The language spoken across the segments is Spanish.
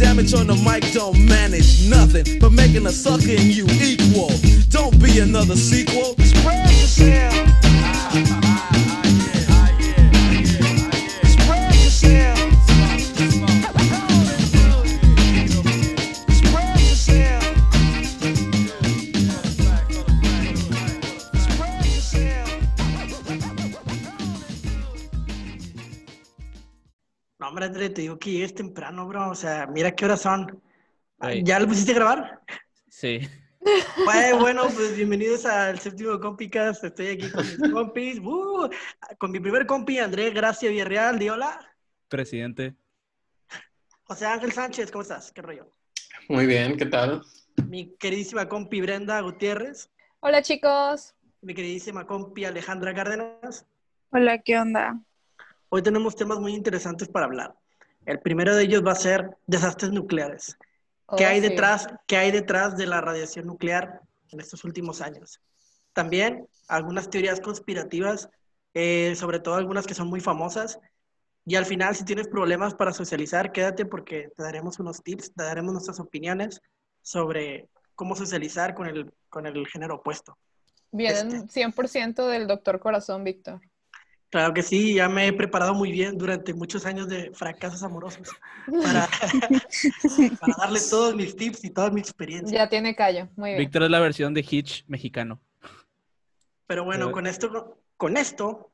damage on the mic don't manage nothing but making a sucker in you equal. Don't be another sequel. Spread yourself. Te digo que llegues temprano, bro. O sea, mira qué horas son. Ey. ¿Ya lo pusiste a grabar? Sí. Bueno, bueno, pues bienvenidos al séptimo Compicast. Estoy aquí con mis compis. ¡Uh! con mi primer compi, André Gracia Villarreal. Di hola. Presidente. José Ángel Sánchez, ¿cómo estás? ¿Qué rollo? Muy bien, ¿qué tal? Mi queridísima compi Brenda Gutiérrez. Hola chicos. Mi queridísima compi Alejandra Cárdenas. Hola, ¿qué onda? Hoy tenemos temas muy interesantes para hablar. El primero de ellos va a ser desastres nucleares. ¿Qué Oh, hay sí. detrás? ¿Qué hay detrás de la radiación nuclear en estos últimos años? También algunas teorías conspirativas, eh, sobre todo algunas que son muy famosas. Y al final, si tienes problemas para socializar, quédate porque te daremos unos tips, te daremos nuestras opiniones sobre cómo socializar con el, con el género opuesto. Vienen 100% del doctor Corazón, Víctor. Claro que sí, ya me he preparado muy bien durante muchos años de fracasos amorosos para, para darle todos mis tips y toda mi experiencia. Ya tiene callo. Muy bien. Víctor es la versión de Hitch mexicano. Pero bueno, Pero- con esto, con esto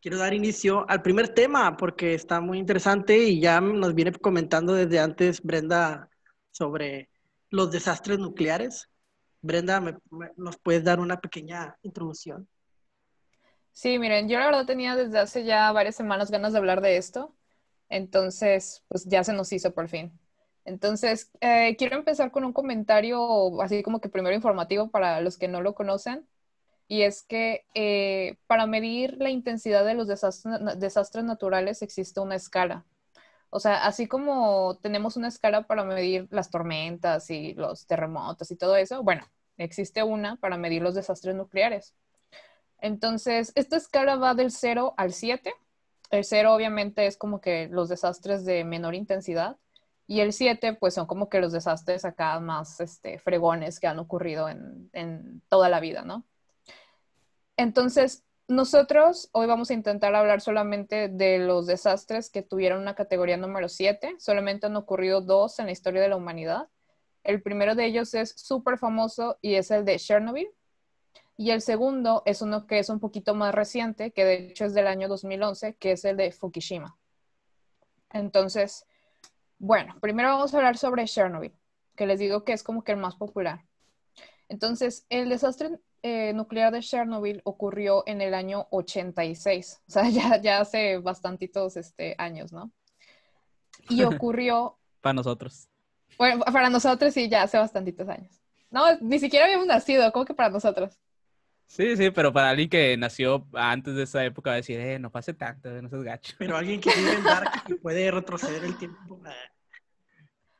quiero dar inicio al primer tema porque está muy interesante y ya nos viene comentando desde antes Brenda sobre los desastres nucleares. Brenda, ¿me- me- ¿nos puedes dar una pequeña introducción? Sí, miren, yo la verdad tenía desde hace ya varias semanas ganas de hablar de esto. Entonces, pues ya se nos hizo por fin. Entonces, eh, quiero empezar con un comentario así como que primero informativo para los que no lo conocen. Y es que eh, para medir la intensidad de los desastres, desastres naturales existe una escala. O sea, así como tenemos una escala para medir las tormentas y los terremotos y todo eso, bueno, existe una para medir los desastres nucleares. Entonces, esta escala va del 0 al 7. El 0 obviamente es como que los desastres de menor intensidad y el 7 pues son como que los desastres acá más este, fregones que han ocurrido en, en toda la vida, ¿no? Entonces, nosotros hoy vamos a intentar hablar solamente de los desastres que tuvieron una categoría número 7. Solamente han ocurrido dos en la historia de la humanidad. El primero de ellos es súper famoso y es el de Chernobyl. Y el segundo es uno que es un poquito más reciente, que de hecho es del año 2011, que es el de Fukushima. Entonces, bueno, primero vamos a hablar sobre Chernobyl, que les digo que es como que el más popular. Entonces, el desastre eh, nuclear de Chernobyl ocurrió en el año 86, o sea, ya, ya hace bastantitos este, años, ¿no? Y ocurrió, Para nosotros. bueno, para nosotros sí, ya hace bastantitos años. No, ni siquiera habíamos nacido, ¿cómo que para nosotros? Sí, sí, pero para alguien que nació antes de esa época va a decir, eh, no pase tanto, no seas gacho. Pero alguien que vive en Dark y puede retroceder el tiempo. eh,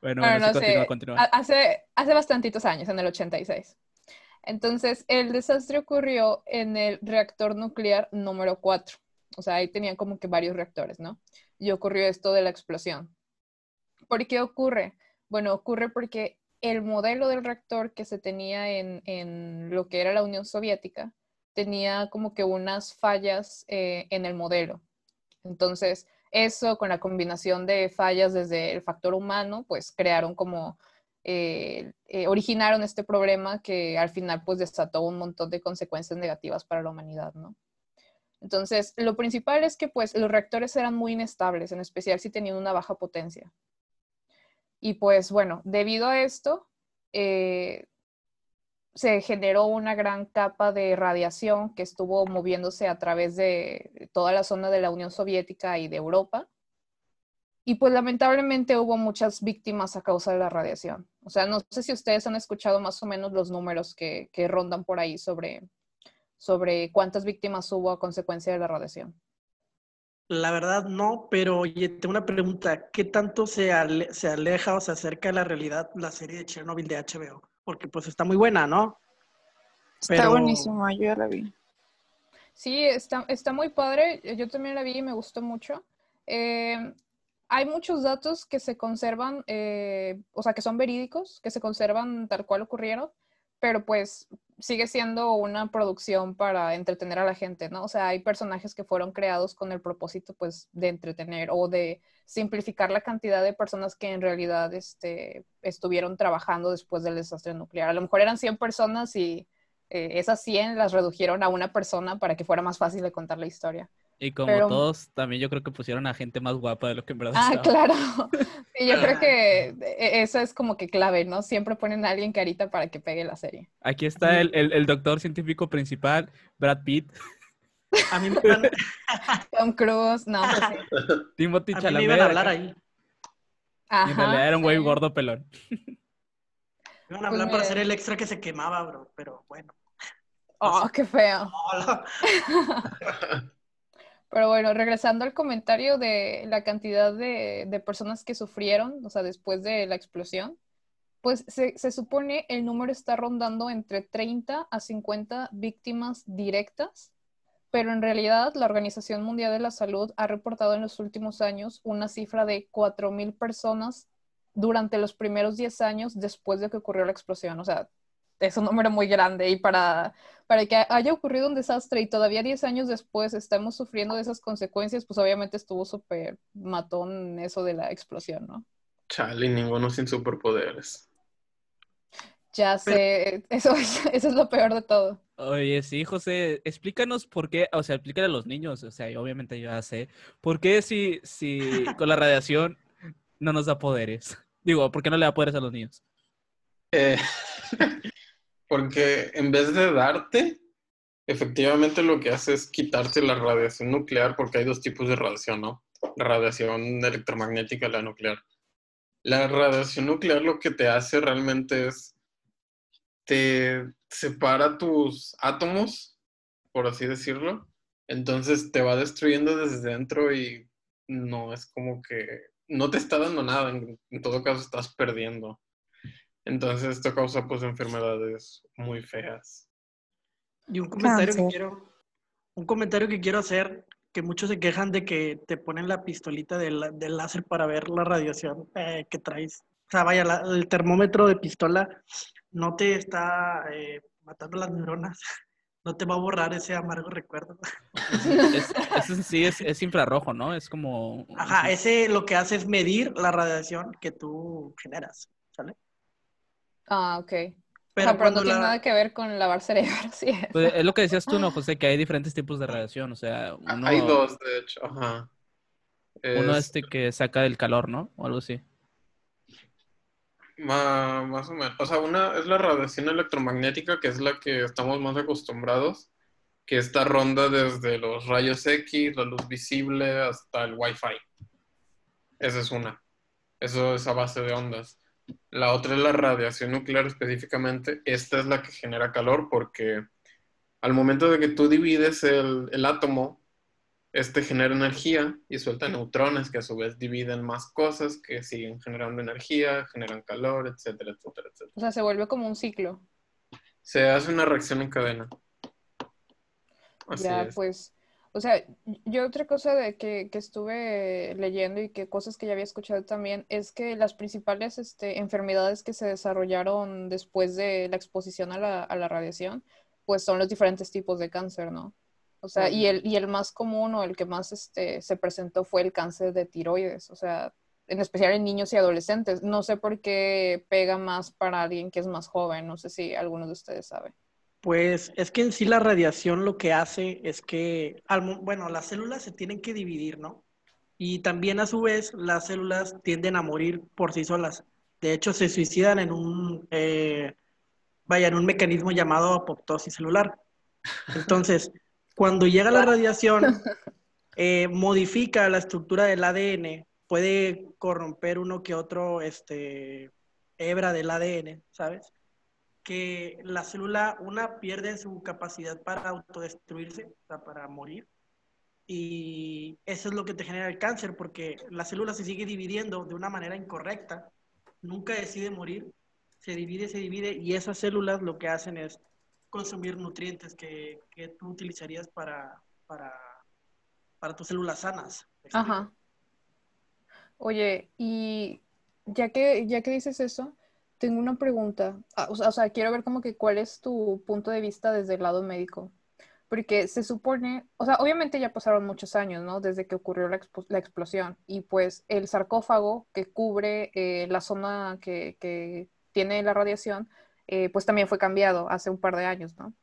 Bueno, Bueno, bueno, no sí, continúa, sé, continúa. ha- hace, hace bastantitos años, en el 86. Entonces, el desastre ocurrió en el reactor nuclear número 4. O sea, ahí tenían como que varios reactores, ¿no? Y ocurrió esto de la explosión. ¿Por qué ocurre? Bueno, ocurre porque el modelo del reactor que se tenía en, lo que era la Unión Soviética tenía como que unas fallas eh, en el modelo. Entonces, eso con la combinación de fallas desde el factor humano, pues crearon como, eh, eh, originaron este problema que al final pues desató un montón de consecuencias negativas para la humanidad, ¿no? Entonces, lo principal es que pues los reactores eran muy inestables, en especial si tenían una baja potencia. Y pues bueno, debido a esto, eh, se generó una gran capa de radiación que estuvo moviéndose a través de toda la zona de la Unión Soviética y de Europa. Y pues lamentablemente hubo muchas víctimas a causa de la radiación. O sea, no sé si ustedes han escuchado más o menos los números que, que rondan por ahí sobre, sobre cuántas víctimas hubo a consecuencia de la radiación. La verdad no, pero oye, tengo una pregunta. ¿Qué tanto se, ale- se aleja o se acerca de la realidad la serie de Chernobyl de HBO? Porque pues está muy buena, ¿no? Está Pero- buenísimo, yo ya la vi. Sí, está, está muy padre. Yo también la vi y me gustó mucho. Eh, hay muchos datos que se conservan, eh, o sea, que son verídicos, que se conservan tal cual ocurrieron, pero pues sigue siendo una producción para entretener a la gente, ¿no? O sea, hay personajes que fueron creados con el propósito, pues, de entretener o de simplificar la cantidad de personas que en realidad este, estuvieron trabajando después del desastre nuclear. A lo mejor eran 100 personas y eh, esas 100 las redujeron a una persona para que fuera más fácil de contar la historia. Y como Pero- todos, también yo creo que pusieron a gente más guapa de lo que en verdad Ah, estaba. claro. Sí, yo creo que e- eso es como que clave, ¿no? Siempre ponen a alguien carita para que pegue la serie. Aquí está el, el- el doctor científico principal, Brad Pitt, A mí me iban, Tom Cruise, no, pues sí. Timothy a mí me Chalamet. iban a hablar ahí. Y en realidad era un güey sí. gordo pelón. Me iban a Pues hablar para ser el extra que se quemaba, bro. Pero bueno. Oh, qué feo. Pero bueno, regresando al comentario de la cantidad de, de personas que sufrieron, o sea, después de la explosión, pues se, se supone el número está rondando entre 30 a 50 víctimas directas, pero en realidad la Organización Mundial de la Salud ha reportado en los últimos años una cifra de 4.000 personas durante los primeros 10 años después de que ocurrió la explosión. O sea, es un número muy grande y para, para que haya ocurrido un desastre y todavía 10 años después estamos sufriendo de esas consecuencias, pues obviamente estuvo súper matón eso de la explosión, ¿no? Chale, ninguno sin superpoderes. Ya sé, eso, es- eso es lo peor de todo. Oye, sí, José, explícanos por qué, o sea, explícale a los niños, o sea, obviamente yo ya sé, ¿por qué si, si con la radiación no nos da poderes? Digo, ¿por qué no le da poderes a los niños? Eh, porque en vez de darte, efectivamente lo que hace es quitarte la radiación nuclear, porque hay dos tipos de radiación, ¿no? La radiación electromagnética y la nuclear. La radiación nuclear lo que te hace realmente es, te separa tus átomos, por así decirlo, entonces te va destruyendo desde dentro y no es como que, no te está dando nada, en, en todo caso estás perdiendo. Entonces esto causa pues enfermedades muy feas. Y un comentario que quiero, un comentario que quiero hacer, que muchos se quejan de que te ponen la pistolita del, del láser para ver la radiación eh, que traes. O sea, vaya, la- el termómetro de pistola no te está eh, matando las neuronas, no te va a borrar ese amargo recuerdo. Es, sí es, es infrarrojo, ¿no? Es como... Ajá, ese lo que hace es medir la radiación que tú generas, ¿sale? Ah, ok. Pero, Pero, pero cuando no tiene nada que ver con lavar cerebro, sí. es. Pues es lo que decías tú, ¿no, José? Que hay diferentes tipos de radiación, o sea, uno, Hay dos, de hecho, ajá. uno Es- este que saca del calor, ¿no? O algo así. Ma- más o menos. O sea, una es la radiación electromagnética, que es la que estamos más acostumbrados, que esta ronda desde los rayos X, la luz visible, hasta el Wi-Fi. Esa es una. Eso es a base de ondas. La otra es la radiación nuclear específicamente. Esta es la que genera calor porque al momento de que tú divides el, el átomo, este genera energía y suelta neutrones que a su vez dividen más cosas que siguen generando energía, generan calor, etcétera, etcétera, etcétera. O sea, se vuelve como un ciclo. Se hace una reacción en cadena. Así ya, es. pues, o sea, yo otra cosa de que, que estuve leyendo y que cosas que ya había escuchado también es que las principales este, enfermedades que se desarrollaron después de la exposición a la, a la radiación, pues son los diferentes tipos de cáncer, ¿no? O sea, y el, y el más común o el que más este, se presentó fue el cáncer de tiroides, o sea, en especial en niños y adolescentes. No sé por qué pega más para alguien que es más joven, no sé si alguno de ustedes sabe. Pues es que en sí la radiación lo que hace es que, bueno, las células se tienen que dividir, ¿no? Y también a su vez las células tienden a morir por sí solas. De hecho, se suicidan en un, eh, vaya, en un mecanismo llamado apoptosis celular. Entonces, cuando llega la radiación, eh, modifica la estructura del ADN, puede corromper uno que otro, este, hebra del ADN, ¿sabes? Que la célula, una, pierde su capacidad para autodestruirse, o sea, para morir. Y eso es lo que te genera el cáncer, porque la célula se sigue dividiendo de una manera incorrecta, nunca decide morir, se divide, se divide, y esas células lo que hacen es consumir nutrientes que, que tú utilizarías para, para, para tus células sanas. Ajá. Oye, y ya que, ya que dices eso, tengo una pregunta. Ah, o sea, quiero ver como que cuál es tu punto de vista desde el lado médico. Porque se supone, o sea, obviamente ya pasaron muchos años, ¿no? Desde que ocurrió la, la explosión. Y pues el sarcófago que cubre eh, la zona que, que tiene la radiación, eh, pues también fue cambiado hace un par de años, ¿no?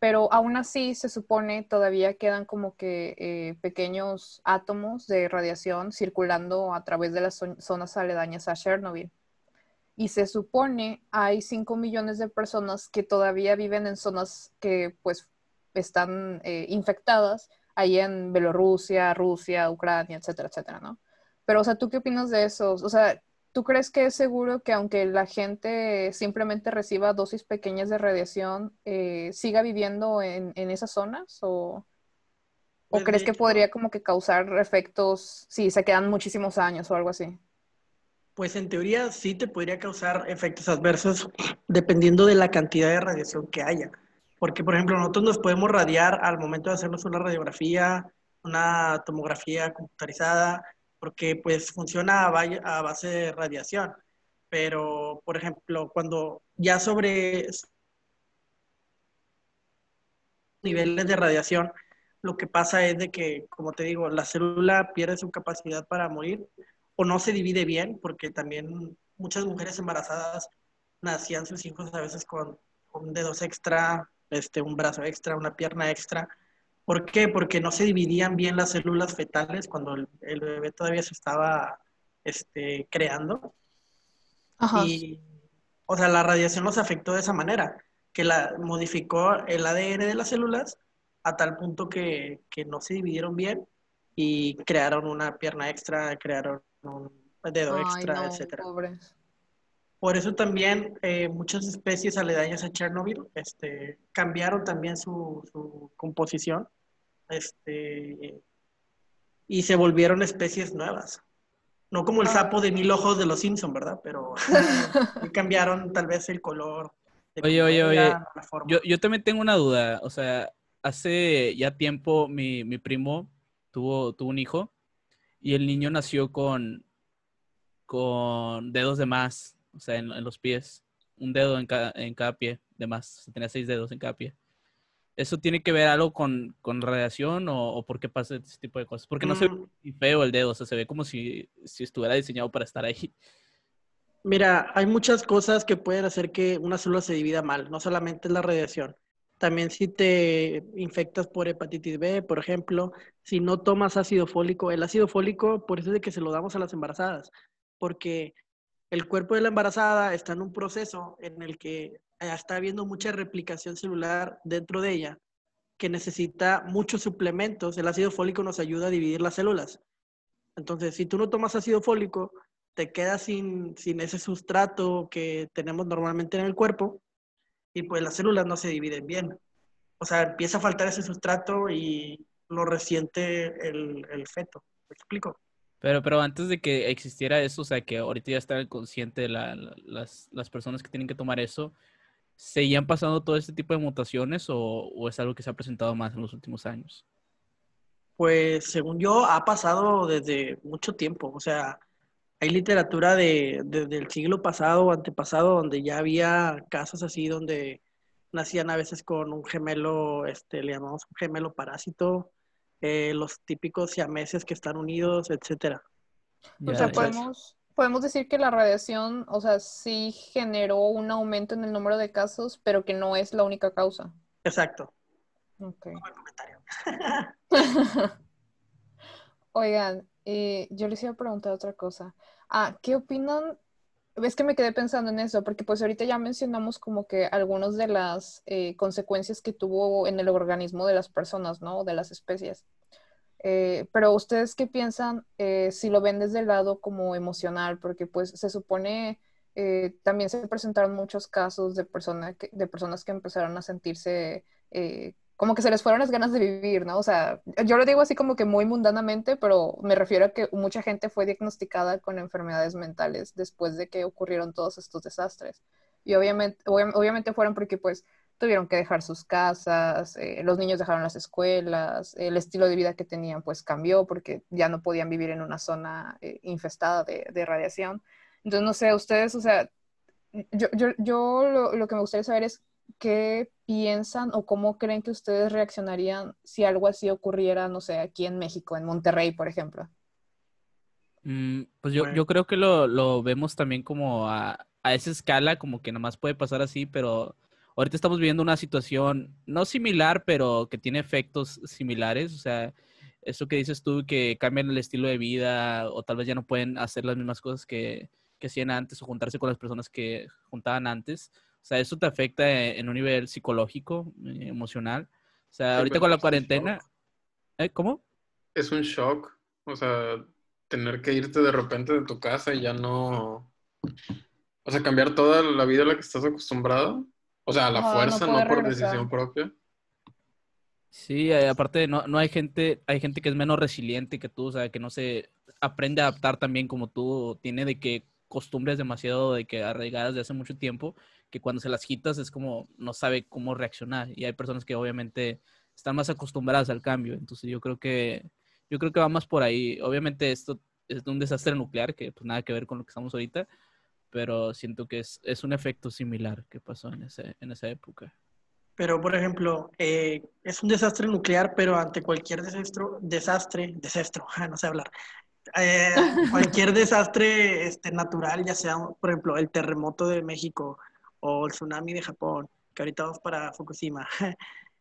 Pero aún así se supone todavía quedan como que eh, pequeños átomos de radiación circulando a través de las zo- zonas aledañas a Chernobyl. Y se supone hay 5 millones de personas que todavía viven en zonas que pues están eh, infectadas, ahí en Bielorrusia, Rusia, Ucrania, etcétera, etcétera, ¿no? Pero, o sea, ¿tú qué opinas de eso? O sea, ¿tú crees que es seguro que aunque la gente simplemente reciba dosis pequeñas de radiación, eh, siga viviendo en, en esas zonas? ¿O, o Pues, crees que podría como que causar efectos si se quedan muchísimos años o algo así? Pues en teoría sí te podría causar efectos adversos dependiendo de la cantidad de radiación que haya. Porque, por ejemplo, nosotros nos podemos radiar al momento de hacernos una radiografía, una tomografía computarizada, porque pues funciona a, base de radiación. Pero, por ejemplo, cuando ya sobre niveles de radiación, lo que pasa es de que, como te digo, la célula pierde su capacidad para morir o no se divide bien, porque también muchas mujeres embarazadas nacían sus hijos a veces con, con dedos extra, este, un brazo extra, una pierna extra. ¿Por qué? Porque no se dividían bien las células fetales cuando el, el bebé todavía se estaba este, creando. Ajá. Y, o sea, la radiación los afectó de esa manera, que la modificó el ADN de las células a tal punto que, que no se dividieron bien y crearon una pierna extra, crearon un dedo Ay, extra, no, etcétera. pobres. Por eso también eh, muchas especies aledañas a Chernobyl este, cambiaron también su, su composición este, y se volvieron especies nuevas. No como el Ah. sapo de mil ojos de los Simpson, ¿verdad? Pero cambiaron tal vez el color. de Oye, oye, oye, eran, la forma. Yo, yo también tengo una duda. O sea, hace ya tiempo mi, mi primo tuvo, tuvo un hijo y el niño nació con, con dedos de más, o sea, en, en los pies. Un dedo en cada, en cada pie de más. O sea, tenía seis dedos en cada pie. ¿Eso tiene que ver algo con, con radiación o, o por qué pasa este tipo de cosas? Porque no se ve Mm, feo el dedo, o sea, se ve como si, si estuviera diseñado para estar ahí. Mira, hay muchas cosas que pueden hacer que una célula se divida mal, no solamente es la radiación. También si te infectas por hepatitis B, por ejemplo, si no tomas ácido fólico, el ácido fólico, por eso es de que se lo damos a las embarazadas, porque el cuerpo de la embarazada está en un proceso en el que eh, está habiendo mucha replicación celular dentro de ella, que necesita muchos suplementos. El ácido fólico nos ayuda a dividir las células. Entonces, si tú no tomas ácido fólico, te quedas sin, sin ese sustrato que tenemos normalmente en el cuerpo y pues las células no se dividen bien. O sea, empieza a faltar ese sustrato y lo resiente el, el feto. ¿Me explico? Pero, pero antes de que existiera eso, o sea, que ahorita ya está el consciente la- las, las personas que tienen que tomar eso, ¿seguían pasando todo este tipo de mutaciones o, o es algo que se ha presentado más en los últimos años? Pues según yo ha pasado desde mucho tiempo. O sea, hay literatura de, desde el siglo pasado o antepasado donde ya había casos así donde nacían a veces con un gemelo, este, le llamamos un gemelo parásito, eh, los típicos siameses que están unidos, etcétera. O sea, podemos, podemos decir que la radiación, o sea, sí generó un aumento en el número de casos, pero que no es la única causa. Exacto. Ok. Buen comentario. Oigan, eh, yo les iba a preguntar otra cosa. Ah, ¿qué opinan? Es que me quedé pensando en eso, porque pues ahorita ya mencionamos como que algunas de las eh, consecuencias que tuvo en el organismo de las personas, ¿no? De las especies. Eh, pero ustedes qué piensan si lo ven desde el lado como emocional, porque pues se supone también se presentaron muchos casos de, persona de personas que empezaron a sentirse como que se les fueron las ganas de vivir, ¿no? O sea, yo lo digo así como que muy mundanamente, pero me refiero a que mucha gente fue diagnosticada con enfermedades mentales después de que ocurrieron todos estos desastres. Y obviamente, obvia- obviamente fueron porque pues tuvieron que dejar sus casas, eh, los niños dejaron las escuelas, el estilo de vida que tenían pues cambió porque ya no podían vivir en una zona eh, infestada de, de radiación. Entonces, no sé, ustedes, o sea, yo, yo, yo lo, lo que me gustaría saber es qué piensan o cómo creen que ustedes reaccionarían si algo así ocurriera, no sé, aquí en México, en Monterrey, por ejemplo. Mm, pues yo, Bueno. yo creo que lo, lo vemos también como a, a esa escala, como que nomás puede pasar así, pero ahorita estamos viviendo una situación no similar, pero que tiene efectos similares. O sea, eso que dices tú, que cambian el estilo de vida o tal vez ya no pueden hacer las mismas cosas que, que hacían antes o juntarse con las personas que juntaban antes. O sea, eso te afecta e- en un nivel psicológico, eh, emocional. O sea, Sí, ahorita con la es un cuarentena... shock. ¿Eh? ¿Cómo? Es un shock, o sea, tener que irte de repente de tu casa y ya no... O sea, cambiar toda la vida a la que estás acostumbrado. O sea, a la no fuerza, no, por regresar. decisión propia. Sí, eh, aparte no, no hay gente, hay gente que es menos resiliente que tú, o sea, que no se aprende a adaptar también como tú, o tiene de que costumbres demasiado de que arraigadas de hace mucho tiempo, que cuando se las quitas es como no sabe cómo reaccionar. Y hay personas que obviamente están más acostumbradas al cambio. Entonces yo creo que, yo creo que va más por ahí. Obviamente esto es un desastre nuclear que pues nada que ver con lo que estamos ahorita, pero siento que es, es un efecto similar que pasó en ese, en esa época. Pero, por ejemplo, eh, es un desastre nuclear, pero ante cualquier desastre, desastre, desastre, no sé hablar, Eh, cualquier desastre este, natural, ya sea, por ejemplo, el terremoto de México o el tsunami de Japón, que ahorita vamos para Fukushima,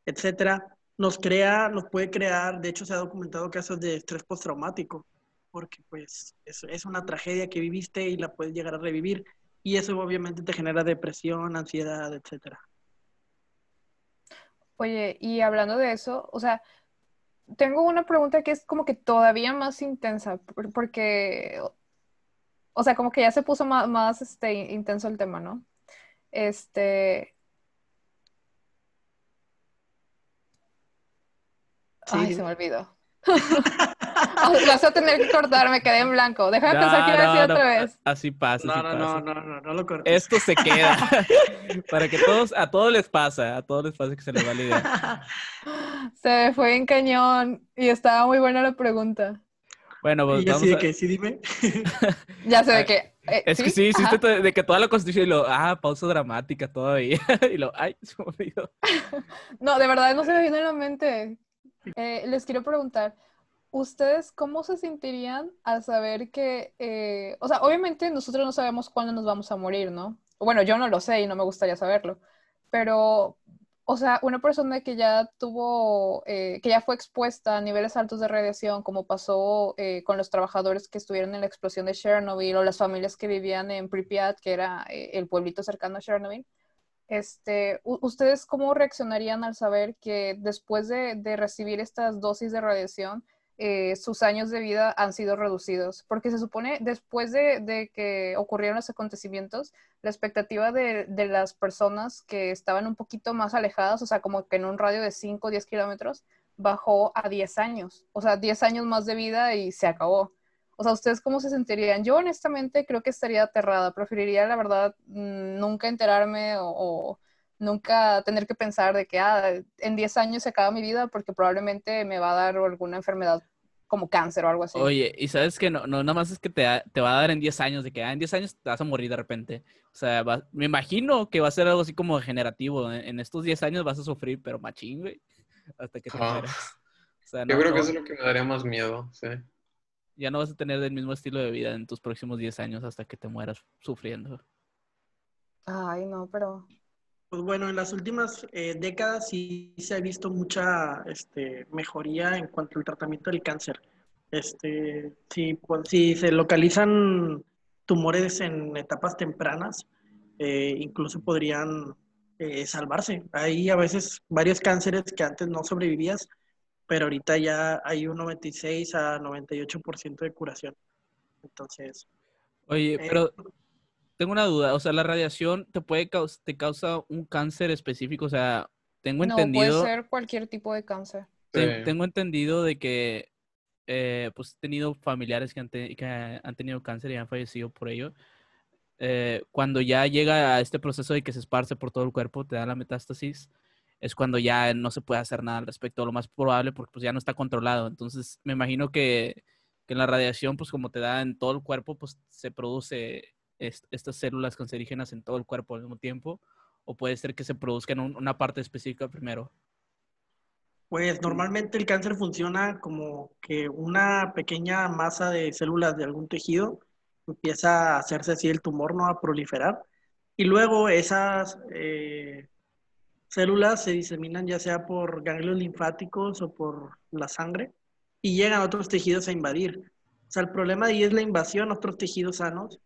etcétera, nos crea, nos puede crear, de hecho se ha documentado casos de estrés postraumático, porque pues es, una tragedia que viviste y la puedes llegar a revivir, y eso obviamente te genera depresión, ansiedad, etcétera. Oye, y hablando de eso, o sea, tengo una pregunta que es como que todavía más intensa, por- porque, o sea, como que ya se puso más, más este, intenso el tema, ¿no? Este, ay, Sí. se me olvidó. Ay, Vas a tener que cortar, me quedé en blanco. Déjame pensar que iba a No, decir no, otra no, vez. Así pasa, No, así no, pasa. no, no, no, no lo cortes. Esto se queda. Para que todos, a todos les pasa, a todos les pasa que se les va la idea. Se me fue en cañón y estaba muy buena la pregunta. Bueno, pues y vamos de a- que, sí, dime. Ya sé de que. Eh, Es que sí, hiciste Ajá. de que toda la constitución y lo, ah, pausa dramática todavía. y lo, ay, se me olvidó. No, de verdad no se me vino la mente. Eh, les quiero preguntar, ¿ustedes cómo se sentirían al saber que, eh, o sea, obviamente nosotros no sabemos cuándo nos vamos a morir, ¿no? Bueno, yo no lo sé y no me gustaría saberlo, pero, o sea, una persona que ya tuvo, eh, que ya fue expuesta a niveles altos de radiación, como pasó eh, con los trabajadores que estuvieron en la explosión de Chernobyl o las familias que vivían en Pripyat, que era eh, el pueblito cercano a Chernobyl, este, ¿ustedes cómo reaccionarían al saber que después de, de recibir estas dosis de radiación, eh, sus años de vida han sido reducidos? Porque se supone, después de, que ocurrieron los acontecimientos, la expectativa de, de las personas que estaban un poquito más alejadas, o sea, como que en un radio de 5 o 10 kilómetros, bajó a 10 años. O sea, 10 años más de vida y se acabó. O sea, ¿ustedes cómo se sentirían? Yo honestamente creo que estaría aterrada. Preferiría, la verdad, mm, nunca enterarme o, o nunca tener que pensar de que ah, en 10 años se acaba mi vida porque probablemente me va a dar alguna enfermedad como cáncer o algo así. Oye, y sabes que no, no nada más es que te, te va a dar en 10 años, de que ah, en 10 años te vas a morir de repente. O sea, va- me imagino que va a ser algo así como degenerativo. En, en estos 10 años vas a sufrir, pero machín, güey, hasta que te Ah. mueras. O sea, Yo no- creo que eso es lo que me daría más miedo, sí. ya no vas a tener el mismo estilo de vida en tus próximos 10 años hasta que te mueras sufriendo. Ay, no, pero... Pues bueno, en las últimas eh, décadas sí se ha visto mucha este, mejoría en cuanto al tratamiento del cáncer. Este, si, pues, si se localizan tumores en etapas tempranas, eh, incluso podrían eh, salvarse. Hay a veces varios cánceres que antes no sobrevivías, pero ahorita ya hay un 96 a 98% de curación. Entonces, Oye, eh, pero tengo una duda. O sea, la radiación te puede caus- te causa un cáncer específico. O sea, tengo No, entendido. puede ser cualquier tipo de cáncer. Te- Sí. Tengo entendido de que eh, pues he tenido familiares que han, te- que han tenido cáncer y han fallecido por ello. eh, cuando ya llega a este proceso de que se esparce por todo el cuerpo, te da la metástasis, es cuando ya no se puede hacer nada al respecto, lo más probable porque pues ya no está controlado. Entonces, me imagino que, que en la radiación, pues como te da en todo el cuerpo, pues se produce est- estas células cancerígenas en todo el cuerpo al mismo tiempo, o puede ser que se produzca en un- una parte específica primero. Pues normalmente el cáncer funciona como que una pequeña masa de células de algún tejido empieza a hacerse así el tumor, ¿no? A proliferar. Y luego esas eh, células se diseminan ya sea por ganglios linfáticos o por la sangre y llegan a otros tejidos a invadir. O sea, el problema ahí es la invasión a otros tejidos sanos.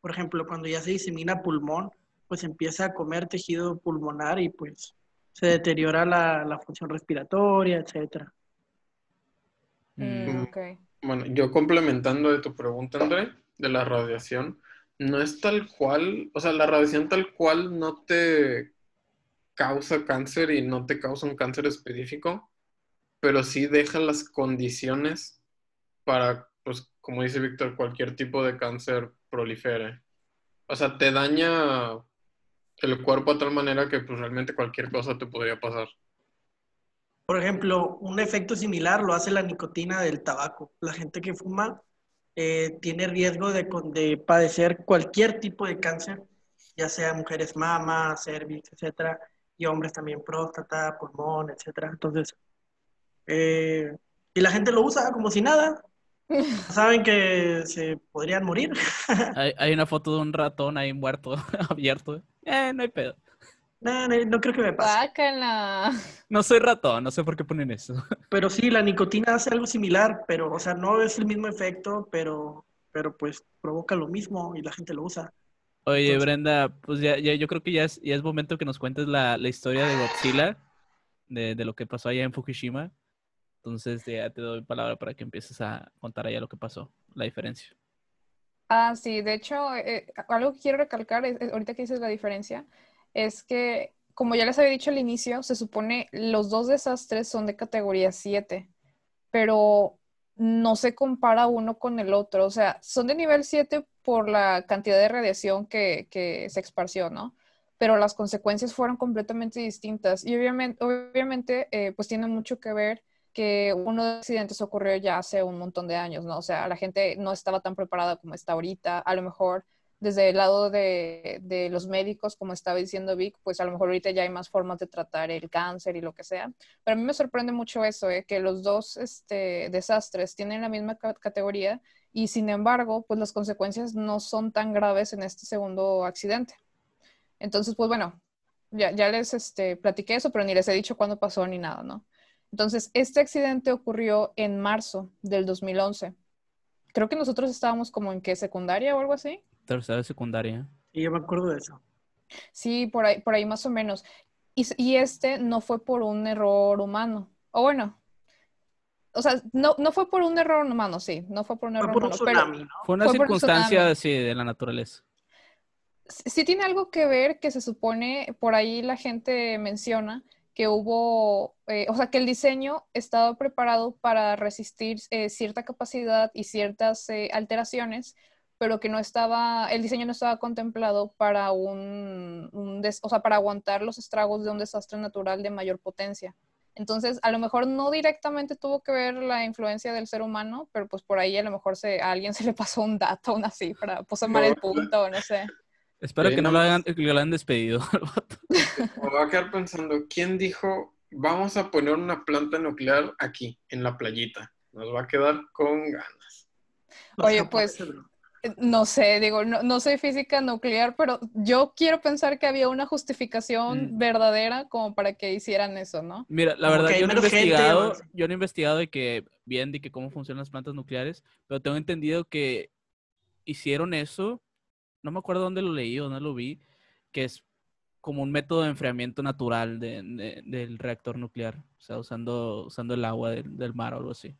Por ejemplo, cuando ya se disemina pulmón, pues empieza a comer tejido pulmonar y pues se deteriora la, la función respiratoria, etcétera. Mm, Mm. ok. Bueno, yo complementando de tu pregunta, André, de la radiación, no es tal cual, o sea, la radiación tal cual no te causa cáncer y no te causa un cáncer específico, pero sí deja las condiciones para, pues, como dice Víctor, cualquier tipo de cáncer prolifere. O sea, te daña el cuerpo a tal manera que pues realmente cualquier cosa te podría pasar. Por ejemplo, un efecto similar lo hace la nicotina del tabaco. La gente que fuma eh, tiene riesgo de, padecer cualquier tipo de cáncer, ya sea mujeres mama, cervix, etcétera, y hombres también próstata, pulmón, etcétera. Entonces, eh, y la gente lo usa como si nada. Saben que se podrían morir. Hay, hay una foto de un ratón ahí muerto, abierto. Eh, no hay pedo. No, no, no creo que me pase. Guácala. No soy ratón, no sé por qué ponen eso. Pero sí, la nicotina hace algo similar, pero, o sea, no es el mismo efecto, pero, pero pues provoca lo mismo y la gente lo usa. Oye, Entonces- Brenda, pues ya, ya yo creo que ya es, ya es momento que nos cuentes la, la historia de Godzilla, de, de lo que pasó allá en Fukushima. Entonces ya te doy palabra para que empieces a contar allá lo que pasó, la diferencia. Ah, sí, de hecho, eh, algo que quiero recalcar, es, ahorita que dices la diferencia, es que, como ya les había dicho al inicio, se supone los dos desastres son de categoría 7, pero no se compara uno con el otro. O sea, son de nivel 7 por la cantidad de radiación que, que se esparció, ¿no? Pero las consecuencias fueron completamente distintas. Y obviamente, obviamente eh, pues tiene mucho que ver que uno de los accidentes ocurrió ya hace un montón de años, ¿no? O sea, la gente no estaba tan preparada como está ahorita. A lo mejor desde el lado de, de los médicos, como estaba diciendo Vic, pues a lo mejor ahorita ya hay más formas de tratar el cáncer y lo que sea. Pero a mí me sorprende mucho eso, ¿eh? que los dos este, desastres tienen la misma ca- categoría y sin embargo, pues las consecuencias no son tan graves en este segundo accidente. Entonces, pues bueno, ya, ya les este, platiqué eso, pero ni les he dicho cuándo pasó ni nada, ¿no? Entonces, este accidente ocurrió en marzo del 2011. Creo que nosotros estábamos como en qué, secundaria o algo así. Tercera de secundaria. Y yo me acuerdo de eso. Sí, por ahí, por ahí más o menos. Y, este no fue por un error humano. O bueno, o sea, no, no fue por un error humano, sí, no fue por un Fue error un humano, pero tsunami, ¿no? Fue una Fue un circunstancia sí, de la naturaleza. sí tiene algo que ver que se supone, por ahí la gente menciona que hubo, eh, o sea, que el diseño estaba preparado para resistir eh, cierta capacidad y ciertas eh, alteraciones, pero que no estaba, el diseño no estaba contemplado para un, un des- o sea, para aguantar los estragos de un desastre natural de mayor potencia. Entonces, a lo mejor no directamente tuvo que ver la influencia del ser humano, pero pues por ahí a lo mejor se, a alguien se le pasó un dato, una cifra, puso mal el punto, no sé. Espero Sí, que no lo hagan, que lo hayan despedido. Me voy a quedar pensando, ¿quién dijo vamos a poner una planta nuclear aquí, en la playita? Nos va a quedar con ganas. Oye, pues. Eh, No sé, digo, no, no soy física nuclear, pero yo quiero pensar que había una justificación Mm. verdadera como para que hicieran eso, ¿no? Mira, la Como verdad, yo no he gente, investigado, yo no he investigado de que bien de que cómo funcionan las plantas nucleares, pero tengo entendido que hicieron eso, no me acuerdo dónde lo leí o dónde lo vi, que es como un método de enfriamiento natural de- de- del reactor nuclear, o sea, usando, usando el agua del, del mar o algo así.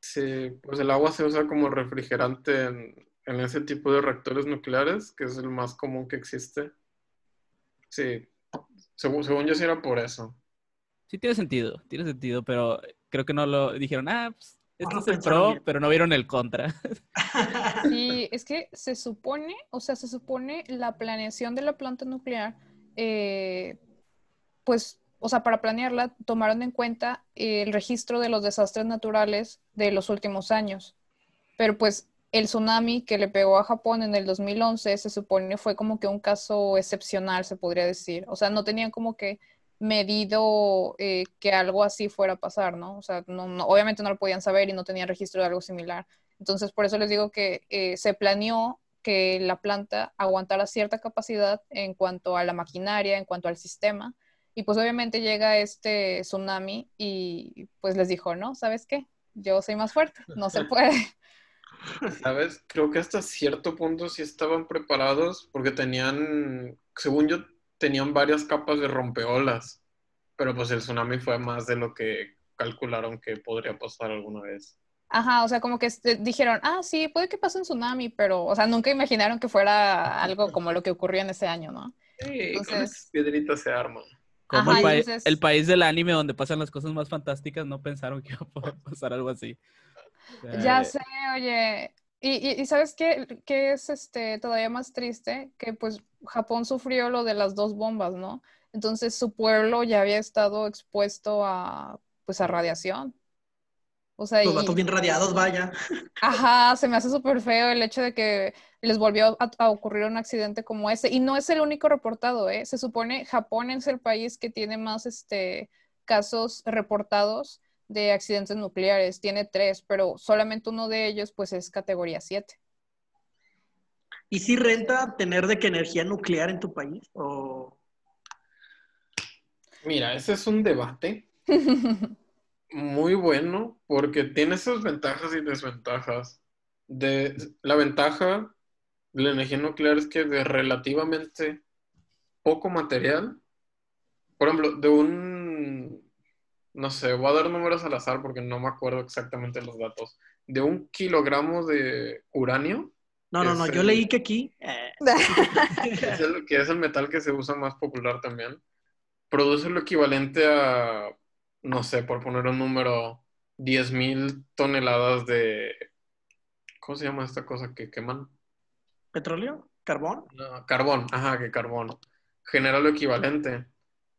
Sí, pues el agua se usa como refrigerante en, en ese tipo de reactores nucleares, que es el más común que existe. Sí, según, según yo sí era por eso. Sí tiene sentido, tiene sentido, pero creo que no lo dijeron, ah, pues Este No es el pro, bien. pero no vieron el contra. Sí, es que se supone, o sea, se supone la planeación de la planta nuclear, eh, pues, o sea, para planearla tomaron en cuenta el registro de los desastres naturales de los últimos años. Pero pues el tsunami que le pegó a Japón en el 2011 se supone fue como que un caso excepcional, se podría decir. O sea, no tenían como que medido eh, que algo así fuera a pasar, ¿no? O sea, no, obviamente no lo podían saber y no tenían registro de algo similar. Entonces, por eso les digo que eh, se planeó que la planta aguantara cierta capacidad en cuanto a la maquinaria, en cuanto al sistema. Y pues obviamente llega este tsunami y pues les dijo, no, ¿sabes qué? Yo soy más fuerte, no se puede. ¿Sabes? Creo que hasta cierto punto sí estaban preparados porque tenían, según yo, tenían varias capas de rompeolas, pero pues el tsunami fue más de lo que calcularon que podría pasar alguna vez. Ajá, o sea, como que este, dijeron, ah, sí, puede que pase un tsunami, pero, o sea, nunca imaginaron que fuera algo como lo que ocurrió en ese año, ¿no? Sí, Entonces- esas piedritas se arman. Como Ajá, el, pa- entonces- el país del anime donde pasan las cosas más fantásticas, no pensaron que iba a poder pasar algo así. O sea, Ya eh, sé, oye. Y, y- y ¿sabes qué, qué es este todavía más triste? Que pues Japón sufrió lo de las dos bombas, ¿no? Entonces su pueblo ya había estado expuesto a pues a radiación. O sea, Los y- bien radiados, vaya. Ajá, se me hace súper feo el hecho de que les volvió a, a ocurrir un accidente como ese. Y no es el único reportado, ¿eh? Se supone Japón es el país que tiene más este, casos reportados de accidentes nucleares. Tiene tres, pero solamente uno de ellos pues es categoría 7. ¿Y si renta tener de que energía nuclear en tu país? O... Mira, ese es un debate muy bueno porque tiene sus ventajas y desventajas. De, la ventaja de la energía nuclear es que de relativamente poco material, por ejemplo, de un, no sé, voy a dar números al azar porque no me acuerdo exactamente los datos, de un kilogramo de uranio, No, no, no, yo el- leí que aquí... eh, que es el, que es el metal que se usa más popular también, produce lo equivalente a, no sé, por poner un número, 10.000 toneladas de... ¿Cómo se llama esta cosa que queman? ¿Petróleo? ¿Carbón? No, carbón, ajá, que carbón. Genera lo equivalente.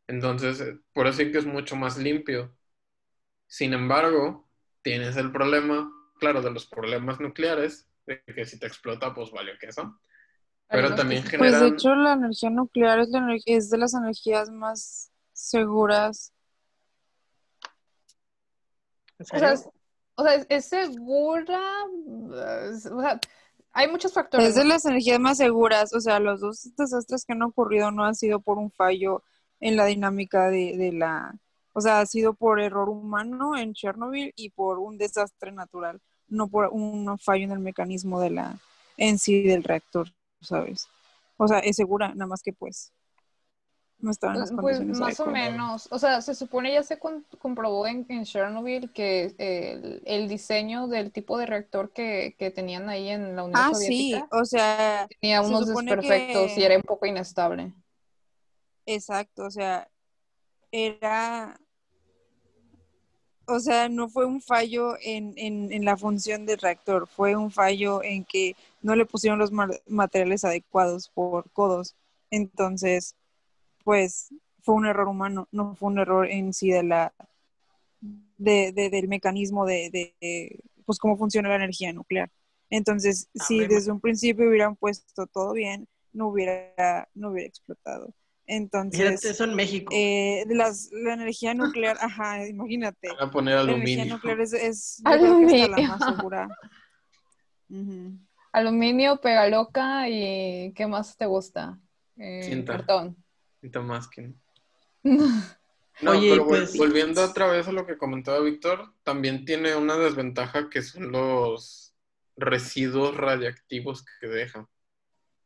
Entonces, eh, por eso que es mucho más limpio. Sin embargo, tienes el problema, claro, de los problemas nucleares, de que si te explota, pues vale que eso. Pero también Pues generan... de hecho la energía nuclear es, la ener- es de las energías más seguras. ¿En O sea, es, o sea, es, segura. o sea, hay muchos factores. Es de las energías más seguras. O sea, los dos desastres que han ocurrido no han sido por un fallo en la dinámica de, de la... O sea, ha sido por error humano en Chernobyl y por un desastre natural, no por un fallo en el mecanismo de la en sí del reactor, ¿sabes? O sea, es segura, nada más que pues no estaba en las Pues condiciones más o menos. O sea, se supone ya se con- comprobó en, en Chernobyl que el, el diseño del tipo de reactor que, que tenían ahí en la Unión Ah, sí, Soviética o sea, tenía unos desperfectos que- y era un poco inestable. Exacto, o sea, era, o sea, no fue un fallo en, en, en la función del reactor, fue un fallo en que no le pusieron los ma- materiales adecuados por codos. Entonces, pues fue un error humano, no fue un error en sí de la, de, de- del mecanismo de, de- pues cómo funciona la energía nuclear. Entonces, Ah, si desde un principio hubieran puesto todo bien, no hubiera, no hubiera explotado. Entonces, eso en México. eh, las, la energía nuclear, ajá, imagínate. Van a poner La energía nuclear es, es que la más segura. Aluminio, pega loca y ¿qué más te gusta? Eh, Cinta. cartón. Y Tamaskin. No, Oye, pero vol- pues- volviendo otra vez a lo que comentaba Víctor, también tiene una desventaja que son los residuos radiactivos que deja.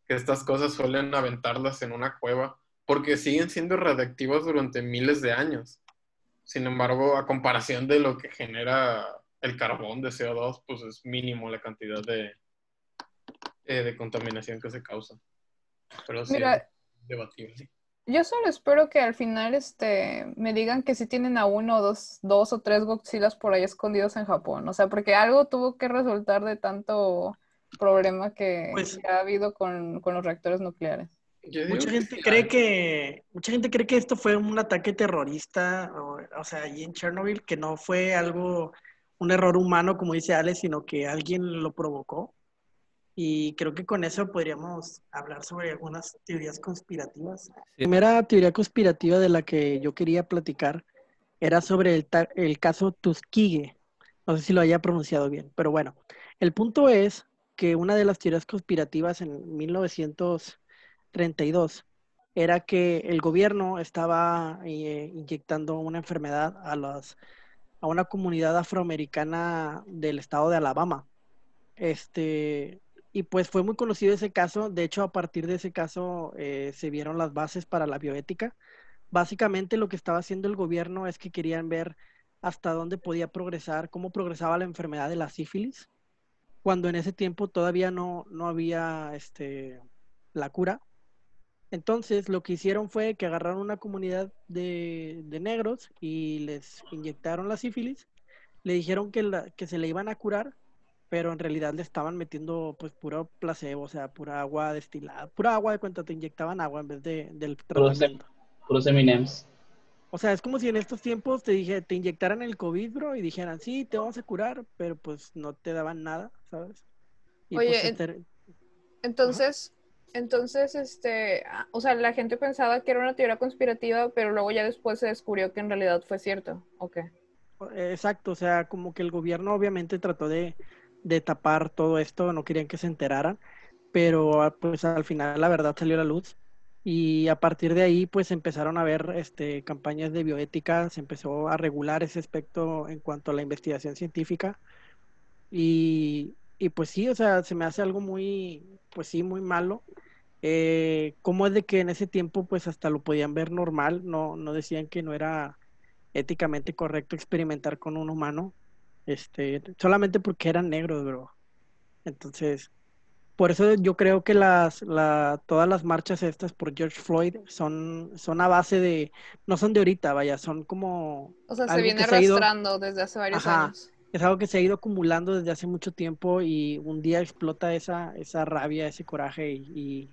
Que estas cosas suelen aventarlas en una cueva porque siguen siendo radiactivas durante miles de años. Sin embargo, a comparación de lo que genera el carbón de CO2, pues es mínimo la cantidad de, eh, de contaminación que se causa. Pero sí, Mira, es debatible. Yo solo espero que al final este, me digan que sí tienen a uno o dos, dos o tres Godzillas por ahí escondidos en Japón. O sea, porque algo tuvo que resultar de tanto problema que, Pues- que ha habido con, con los reactores nucleares. Mucha que gente cree que mucha gente cree que esto fue un ataque terrorista, o, o sea, allí en Chernobyl, que no fue algo, un error humano, como dice Alex, sino que alguien lo provocó. Y creo que con eso podríamos hablar sobre algunas teorías conspirativas. La primera teoría conspirativa de la que yo quería platicar era sobre el, caso Tuskegee. No sé si lo haya pronunciado bien, pero bueno, el punto es que una de las teorías conspirativas en 1932 era que el gobierno estaba eh, inyectando una enfermedad a, las, a una comunidad afroamericana del estado de Alabama. Este, y pues fue muy conocido ese caso. De hecho, a partir de ese caso eh, se vieron las bases para la bioética. Básicamente lo que estaba haciendo el gobierno es que querían ver hasta dónde podía progresar, cómo progresaba la enfermedad de la sífilis, cuando en ese tiempo todavía no, no había este, la cura. Entonces lo que hicieron fue que agarraron una comunidad de, de negros y les inyectaron la sífilis, le dijeron que, la- que se le iban a curar, pero en realidad le estaban metiendo pues puro placebo, o sea, pura agua destilada, pura agua de cuenta, te inyectaban agua en vez de, del Puros, tratamiento. puros Eminems. O sea, es como si en estos tiempos te dije, te inyectaran el COVID, bro, y dijeran, sí, te vamos a curar, pero pues no te daban nada, ¿sabes? Y Oye, pues, en- Entonces, entonces, este, ah, o sea, la gente pensaba que era una teoría conspirativa, pero luego ya después se descubrió que en realidad fue cierto. Ok. Exacto, o sea, como que el gobierno obviamente trató de, de tapar todo esto, no querían que se enteraran, pero ah, pues al final la verdad salió a la luz y a partir de ahí pues empezaron a ver este, campañas de bioética, se empezó a regular ese aspecto en cuanto a la investigación científica y, y pues sí, o sea, se me hace algo muy, pues sí, muy malo. Eh, ¿cómo es de que en ese tiempo pues hasta lo podían ver normal? No, no decían que no era éticamente correcto experimentar con un humano, este, solamente porque eran negros, bro. Entonces, por eso yo creo que las, la, todas las marchas estas por George Floyd son, son a base de, no son de ahorita, vaya, son como O sea, se viene se arrastrando desde hace varios Ajá. años. Es algo que se ha ido acumulando desde hace mucho tiempo y un día explota esa, esa rabia, ese coraje y,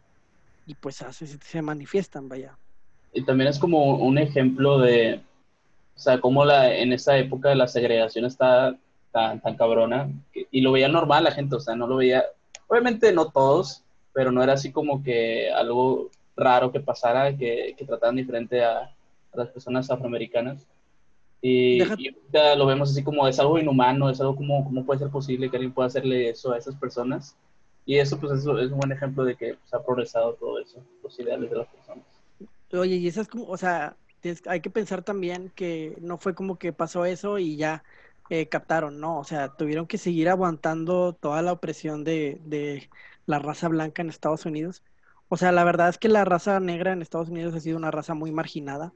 y, pues hace, se manifiestan, vaya. Y también es como un ejemplo de, o sea, cómo la, en esa época la segregación está tan, tan cabrona. que- y lo veía normal la gente, o sea, no lo veía, obviamente no todos, pero no era así como que algo raro que pasara, que, que trataran diferente a, a las personas afroamericanas. Y, y ahorita lo vemos así como es algo inhumano, es algo como, ¿cómo puede ser posible que alguien pueda hacerle eso a esas personas? Y eso, pues, eso es un buen ejemplo de que pues, ha progresado todo eso, los ideales de las personas. Oye, y eso es como, o sea, tienes- hay que pensar también que no fue como que pasó eso y ya eh, captaron, no, o sea, tuvieron que seguir aguantando toda la opresión de, de la raza blanca en Estados Unidos. O sea, la verdad es que la raza negra en Estados Unidos ha sido una raza muy marginada.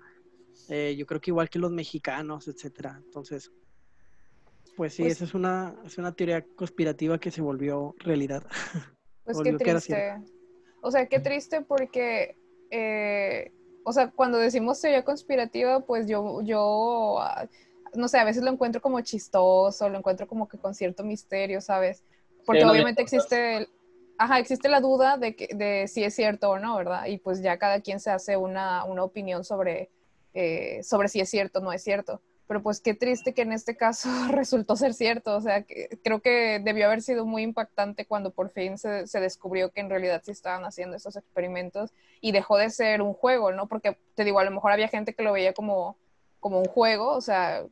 Eh, yo creo que igual que los mexicanos, etcétera. Entonces, pues sí, Pues- esa es una, es una teoría conspirativa que se volvió realidad. Pues qué triste. O sea, qué triste porque, eh, o sea, cuando decimos teoría conspirativa, pues yo, yo, ah, no sé, a veces lo encuentro como chistoso, lo encuentro como que con cierto misterio, ¿sabes? Porque Sí, obviamente existe, el- ajá, existe la duda de, que, de si es cierto o no, ¿verdad? Y pues ya cada quien se hace una, una opinión sobre, eh, sobre si es cierto o no es cierto. Pero pues qué triste que en este caso resultó ser cierto. O sea, que creo que debió haber sido muy impactante cuando por fin se, se descubrió que en realidad sí estaban haciendo esos experimentos y dejó de ser un juego, ¿no? Porque te digo, a lo mejor había gente que lo veía como, como un juego, o sea,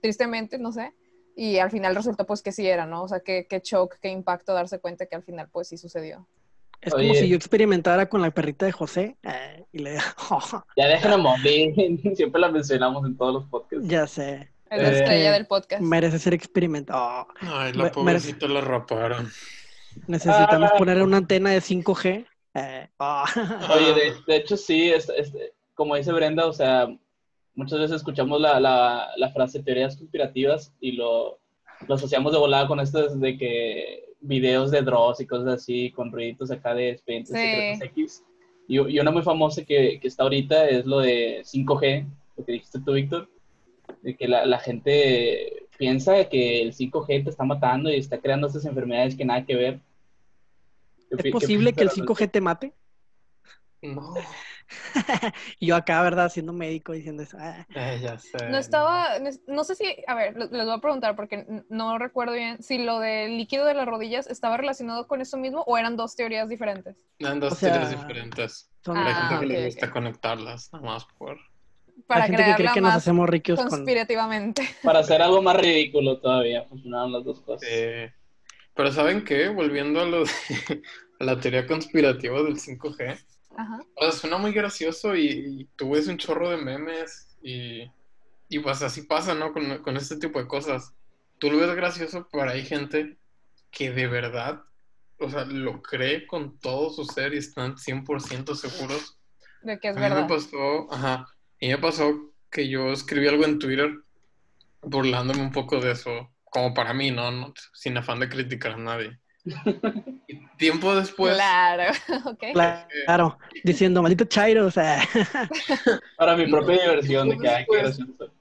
tristemente, no sé. Y al final resultó pues que sí era, ¿no? O sea, qué, qué shock, qué impacto darse cuenta que al final pues sí sucedió. Es como si yo experimentara con la perrita de José eh, y le Ya dejen a morir, siempre la mencionamos en todos los podcasts. ya sé. Es la Eh, estrella del podcast. Merece ser experimentado. Ay, la pobrecita la raparon. Necesitamos Ah. poner una antena de 5G. Eh, ah. Oye, de, de hecho sí, es- es- como dice Brenda, o sea, muchas veces escuchamos la, la, la frase teorías conspirativas y lo, lo asociamos de volada con esto de que videos de Dross y cosas así, con ruiditos acá de expedientes Sí. secretos X. Y, y una muy famosa que, que está ahorita es lo de 5G, lo que dijiste tú, Víctor, de que la, la gente piensa que el 5G te está matando y está creando estas enfermedades que nada que ver. ¿Qué pi- ¿Es posible que el piensas al 5G te mate? No, yo acá, ¿verdad? Siendo médico diciendo eso. ah. eh, ya sé. No estaba, no sé si, a ver, les voy a preguntar porque no recuerdo bien si lo del líquido de las rodillas estaba relacionado con eso mismo o eran dos teorías diferentes. Eran dos O sea, teorías diferentes. Son Hay Ah, gente que le gusta conectarlas, nada más por... Para Hay gente que cree que nos más hacemos ricos con... conspirativamente. Para hacer algo más ridículo todavía, funcionaron las dos cosas. Eh, pero ¿saben qué? Volviendo a, lo de- a la teoría conspirativa del 5G. Ajá. O sea, suena muy gracioso y, y tú ves un chorro de memes y, y pues así pasa, ¿no? Con, con este tipo de cosas. Tú lo ves gracioso, pero hay gente que de verdad, o sea, lo cree con todo su ser y están 100% seguros. De que es A mí me verdad. pasó, ajá, y me pasó que yo escribí algo en Twitter burlándome un poco de eso, como para mí, ¿no? No, sin afán de criticar a nadie. Y tiempo después, Claro, ok. Claro, diciendo, maldito Chairo, o sea... Para mi propia No, diversión, de que, ay, qué después. gracioso.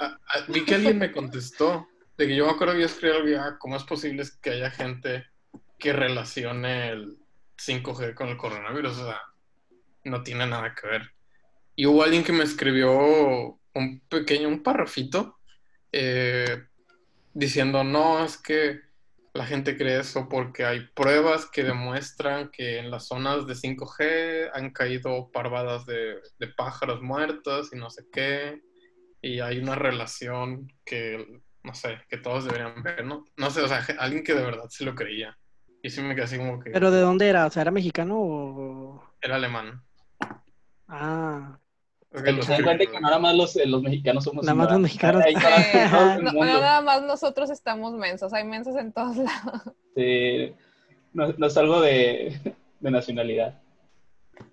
a- a- vi que alguien me contestó, de que yo me acuerdo que yo escribí algo, ya, ¿cómo es posible que haya gente que relacione el 5G con el coronavirus? O sea, no tiene nada que ver. Y hubo alguien que me escribió un pequeño, un parrafito, eh, diciendo, no, es que la gente cree eso porque hay pruebas que demuestran que en las zonas de 5G han caído parvadas de, de pájaros muertos y no sé qué y hay una relación que, no sé, que todos deberían ver, ¿no? No sé, o sea, alguien que de verdad se lo creía. Y sí me quedé así como que ¿Pero de dónde era? O sea, ¿era mexicano o...? era alemán. Ah, Es que lo Se dan cuenta que nada más los, los mexicanos somos Nada más los mexicanos. No, nada más nosotros estamos mensos, hay mensos en todos lados. Sí, no, no es algo de, de nacionalidad.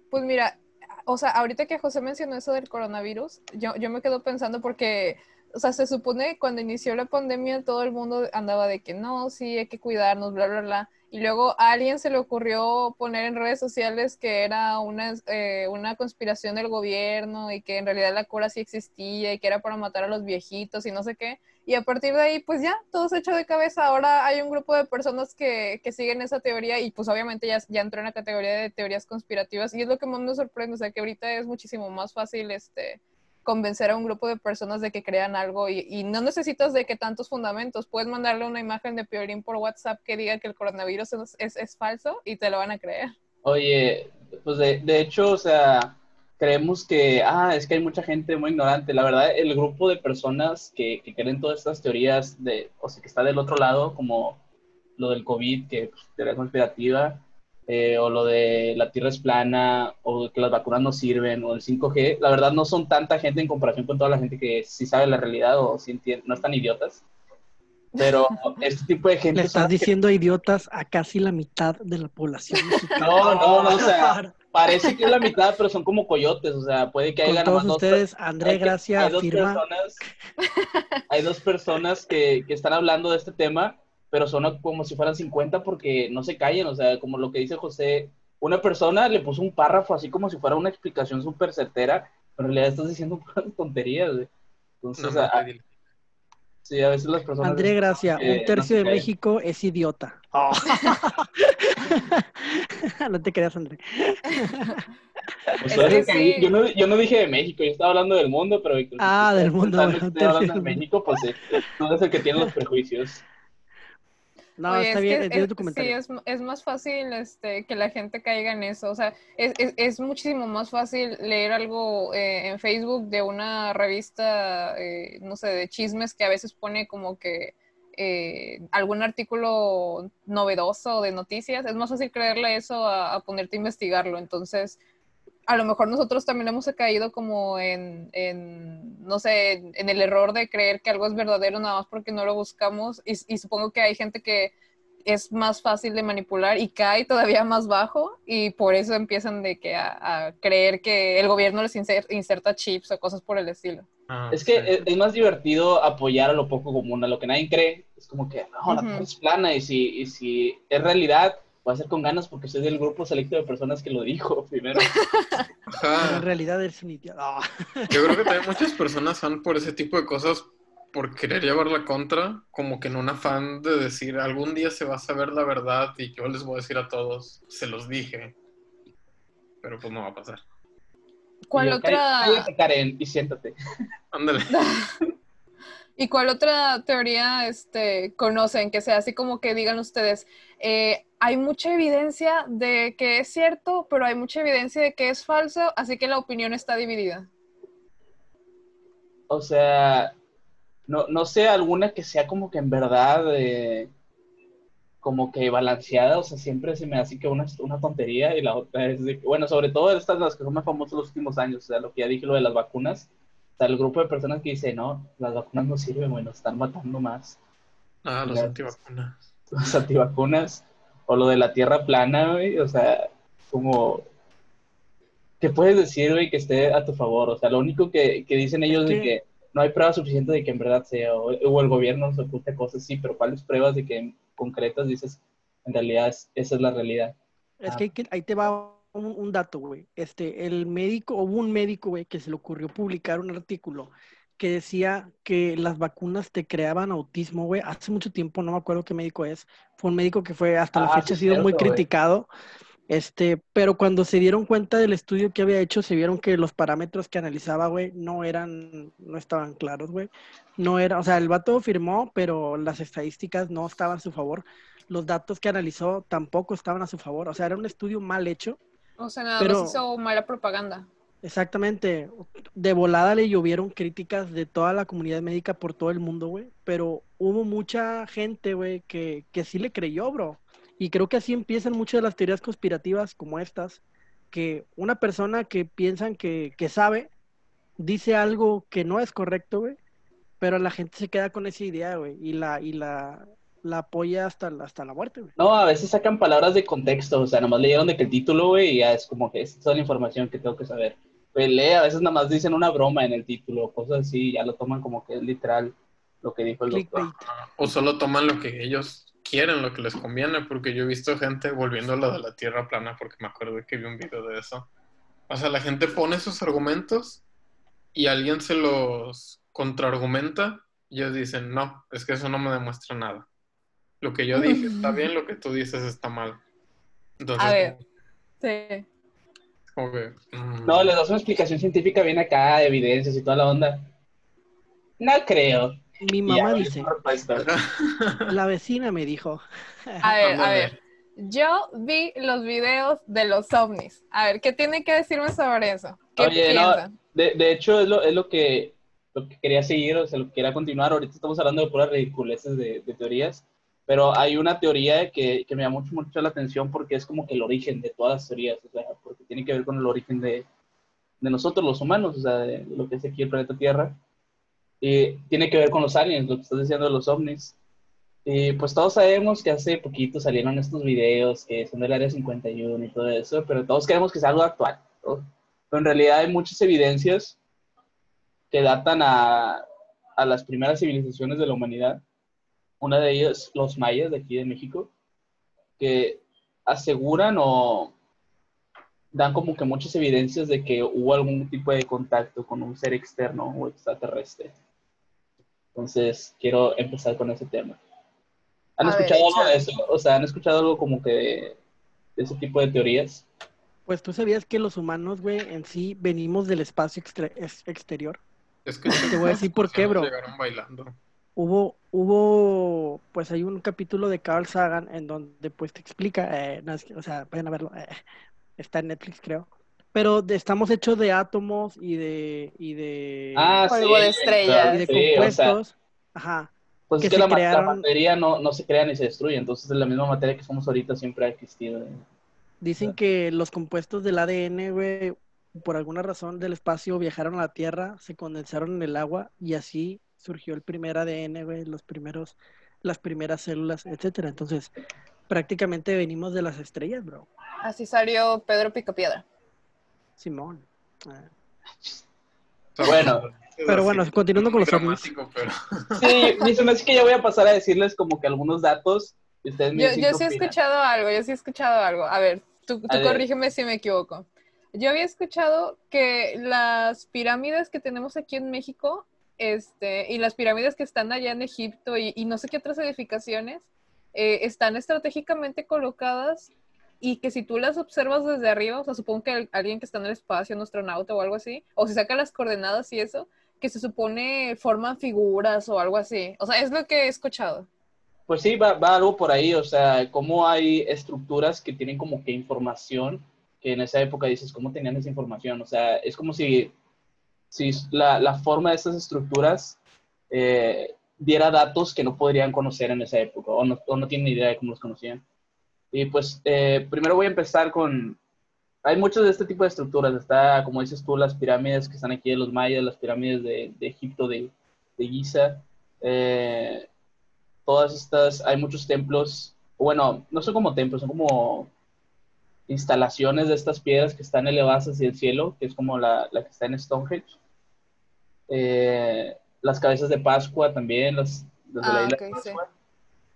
Pues mira, o sea, ahorita que José mencionó eso del coronavirus, yo, yo me quedo pensando porque, o sea, se supone que cuando inició la pandemia todo el mundo andaba de que no, sí, hay que cuidarnos, bla, bla, bla. Y luego a alguien se le ocurrió poner en redes sociales que era una, eh, una conspiración del gobierno y que en realidad la cura sí existía y que era para matar a los viejitos y no sé qué. Y a partir de ahí, pues ya, todo se echó de cabeza. Ahora hay un grupo de personas que, que siguen esa teoría y pues obviamente ya, ya entró en la categoría de teorías conspirativas y es lo que más me sorprende, o sea, que ahorita es muchísimo más fácil este convencer a un grupo de personas de que crean algo y, no necesitas de que tantos fundamentos, puedes mandarle una imagen de Piorín por WhatsApp que diga que el coronavirus es, es, es falso y te lo van a creer. Oye, pues de, de hecho, o sea, creemos que, ah, es que hay mucha gente muy ignorante. La verdad, el grupo de personas que, que creen todas estas teorías, de, o sea, que está del otro lado, como lo del COVID, que pues, teoría conspirativa, eh, o lo de la Tierra es plana, o que las vacunas no sirven, o el 5G, la verdad no son tanta gente en comparación con toda la gente que sí sabe la realidad o sí entiende, no están idiotas. Pero este tipo de gente... le estás que- diciendo idiotas a casi la mitad de la población mexicana. No, no, no, o sea, parece que es la mitad, pero son como coyotes, o sea, puede que haya todos dos ustedes, per- André hay que- Gracia hay dos personas, hay dos personas que, que están hablando de este tema, pero son como si fueran 50 porque no se callan, o sea, como lo que dice José, una persona le puso un párrafo así como si fuera una explicación súper certera, pero en realidad estás diciendo tonterías, güey. Entonces, a- de- sí, a veces las personas... André Gracia, un no tercio de. México es idiota. no te creas, André. Pues, Es que sí. yo, no, yo no dije de México, yo estaba hablando del mundo, pero... Ah, del mundo, bueno, estoy hablando de. México, pues sí, tú eres el que tiene los prejuicios. No, Oye, está es bien, es- tu comentario. Sí, es, es más fácil este, que la gente caiga en eso. O sea, es, es, es muchísimo más fácil leer algo eh, en Facebook de una revista, eh, no sé, de chismes que a veces pone como que eh, algún artículo novedoso de noticias. Es más fácil creerle eso a, a ponerte a investigarlo. Entonces, a lo mejor nosotros también hemos caído como en, en, no sé, en, en el error de creer que algo es verdadero nada más porque no lo buscamos y, y supongo que hay gente que es más fácil de manipular y cae todavía más bajo y por eso empiezan de que a, a creer que el gobierno les inser- inserta chips o cosas por el estilo. Ah, Es que sí. es, es más divertido apoyar a lo poco común, a lo que nadie cree. Es como que, no, la. Tierra es plana y si, y si es realidad, voy a hacer con ganas porque soy del grupo selecto de personas que lo dijo primero. Pero Ajá. en realidad eres un idiota. Ah. Yo creo que también muchas personas van por ese tipo de cosas por querer llevar la contra, como que en un afán de decir algún día se va a saber la verdad y yo les voy a decir a todos, se los dije. Pero pues no va a pasar. ¿Cuál yo, otra? Cállate, Karen, y siéntate. Ándale. ¿Y cuál otra teoría este, conocen que sea así como que digan ustedes, eh, hay mucha evidencia de que es cierto, pero hay mucha evidencia de que es falso, así que la opinión está dividida? O sea, no, no sé alguna que sea como que en verdad eh, como que balanceada, o sea, siempre se me hace que una tontería y la otra es de bueno, sobre todo estas las que son más famosas los últimos años, o sea, lo que ya dije, lo de las vacunas, sea, el grupo de personas que dice, no, las vacunas no sirven, bueno, están matando más Ah, los Ya. antivacunas. los antivacunas, o lo de la tierra plana, güey, o sea, como, ¿qué puedes decir, güey, que esté a tu favor? O sea, lo único que, que dicen ellos Es de que- que no hay pruebas suficientes de que en verdad sea, o, o el gobierno nos oculta cosas, sí, pero ¿cuáles pruebas de que en concretas dices, en realidad es- esa es la realidad? Es Ah. que, hay que- ahí te va un, un dato, güey. Este, el médico, hubo un médico, güey, que se le ocurrió publicar un artículo que decía que las vacunas te creaban autismo, güey. Hace mucho tiempo, no me acuerdo qué médico es. Fue un médico que fue hasta la Ah, fecha ha sido muy criticado. Este, pero cuando se dieron cuenta del estudio que había hecho, se vieron que los parámetros que analizaba, güey, no eran, no estaban claros, güey. No era, o sea, el vato firmó, pero las estadísticas no estaban a su favor. Los datos que analizó tampoco estaban a su favor. O sea, era un estudio mal hecho. O sea, nada Pero- más hizo mala propaganda. Exactamente. De volada le llovieron críticas de toda la comunidad médica por todo el mundo, güey. Pero hubo mucha gente, güey, que, que sí le creyó, bro. Y creo que así empiezan muchas de las teorías conspirativas como estas, que una persona que piensan que, que sabe, dice algo que no es correcto, güey, pero la gente se queda con esa idea, güey, y la, y la, la apoya hasta, la- hasta la muerte, güey. No, a veces sacan palabras de contexto, o sea, nomás leyeron de que el título, güey, y ya es como que esta es toda la información que tengo que saber. Pues lee, a veces nada más dicen una broma en el título, cosas así, ya lo toman como que es literal lo que dijo el doctor. O solo toman lo que ellos quieren, lo que les conviene, porque yo he visto gente volviendo a lo de la tierra plana, porque me acuerdo que vi un video de eso. O sea, la gente pone sus argumentos y alguien se los contraargumenta y ellos dicen, no, es que eso no me demuestra nada. Lo que yo dije está bien, lo que tú dices está mal. Entonces, A ver. Sí. que, mm, No, les das una explicación científica bien acá, evidencias y toda la onda. No creo. Mi ya, mamá dice, la vecina me dijo. A ver, a ver. Yo vi los videos de los ovnis. A ver, ¿qué tiene que decirme sobre eso? ¿Qué Oye, no? De, de hecho, es lo, es lo que, lo que quería seguir, o sea, lo que quería continuar. Ahorita estamos hablando de puras ridiculeces de, de teorías, pero hay una teoría que, que me llama mucho, mucho la atención porque es como que el origen de todas las teorías, o sea, porque tiene que ver con el origen de, de nosotros, los humanos, o sea, de lo que es aquí el planeta Tierra. Y tiene que ver con los aliens, lo que estás diciendo de los ovnis. Y pues todos sabemos que hace poquito salieron estos videos que son del Área 51 y todo eso, pero todos queremos que sea algo actual. ¿no? Pero en realidad hay muchas evidencias que datan a, a las primeras civilizaciones de la humanidad. Una de ellas, los mayas de aquí de México, que aseguran o dan como que muchas evidencias de que hubo algún tipo de contacto con un ser externo o extraterrestre. Entonces, quiero empezar con ese tema. ¿Han A ver, escuchado algo de eso? O sea, ¿han escuchado algo como que de, de ese tipo de teorías? Pues tú sabías que los humanos, güey, en sí venimos del espacio exterior. es que Te voy a decir por qué, bro. Llegaron bailando. Hubo, hubo, pues hay un capítulo de Carl Sagan en donde pues te explica, eh, no, es que- o sea, vayan a verlo, eh, está en Netflix creo, pero de- estamos hechos de átomos y de, y de, Ah, Polvo de estrellas. y de sí, o sea, compuestos, ajá, Pues que es que la, materia no, no se crea ni se destruye, entonces la misma materia que somos ahorita siempre ha existido. dicen que los compuestos del ADN, güey, por alguna razón del espacio viajaron a la Tierra, se condensaron en el agua y así surgió el primer ADN, güey, los primeros, las primeras células, etcétera. Entonces, prácticamente venimos de las estrellas, bro. Así salió Pedro Picapiedra. Simón. Ah. O sea, Bueno. Pero así, bueno, continuando con los ovnis. pero Sí, me se me hace que ya voy a pasar a decirles como que algunos datos Y ustedes me Yo, yo sí he escuchado algo, yo sí he escuchado algo. A ver, tú, tú A ver. corrígeme si me equivoco. Yo había escuchado que las pirámides que tenemos aquí en México, este, y las pirámides que están allá en Egipto y, y no sé qué otras edificaciones, eh, están estratégicamente colocadas y que si tú las observas desde arriba, o sea, supongo que alguien que está en el espacio, un astronauta o algo así, o si saca las coordenadas y eso, que se supone forman figuras o algo así. O sea, es lo que he escuchado. Pues sí, va, va algo por ahí, o sea, cómo hay estructuras que tienen como que información, que en esa época dices, ¿cómo tenían esa información? O sea, es como si, si la, la forma de estas estructuras eh, diera datos que no podrían conocer en esa época, o no, o no tienen idea de cómo los conocían. Y pues, eh, primero voy a empezar con, hay muchos de este tipo de estructuras, está, como dices tú, las pirámides que están aquí de los mayas, las pirámides de, de Egipto, de, de Giza, eh, todas estas, hay muchos templos, bueno, no son como templos, son como instalaciones de estas piedras que están elevadas hacia el cielo, que es como la, la que está en Stonehenge. Eh, las cabezas de Pascua también, las, las de la Ah, isla ok, de sí. Pascua.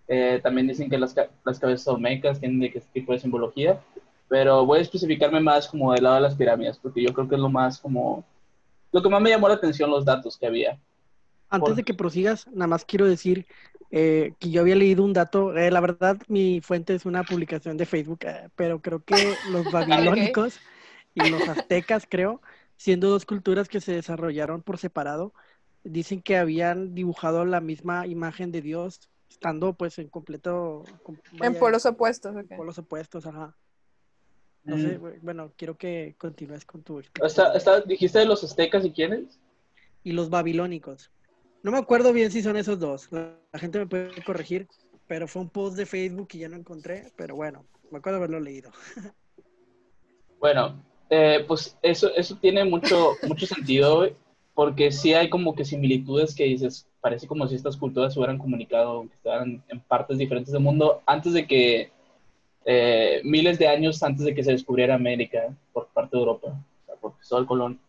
Eh, también dicen que las, las cabezas olmecas tienen de qué tipo de simbología, pero voy a especificarme más como del lado de las pirámides, porque yo creo que es lo más como, lo que más me llamó la atención los datos que había. Antes Por- de que prosigas, nada más quiero decir eh, que yo había leído un dato. eh, la verdad, mi fuente es una publicación de Facebook, eh, pero creo que los babilónicos y los aztecas, creo, siendo dos culturas que se desarrollaron por separado, dicen que habían dibujado la misma imagen de Dios, estando pues en completo... com- En polos opuestos. ok. polos opuestos, ajá. No sé, Mm. bu- bueno, quiero que continúes con tu está- ¿Dijiste de los aztecas y quiénes? y los babilónicos. No me acuerdo bien si son esos dos. La, la gente me puede corregir, pero fue un post de Facebook y ya no encontré. Pero bueno, me acuerdo haberlo leído. Bueno, eh, pues eso, eso tiene mucho, mucho sentido, porque sí hay como que similitudes que dices, parece como si estas culturas se hubieran comunicado, que estaban en partes diferentes del mundo antes de que, eh, miles de años antes de que se descubriera América por parte de Europa, o sea, por Cristóbal Colón.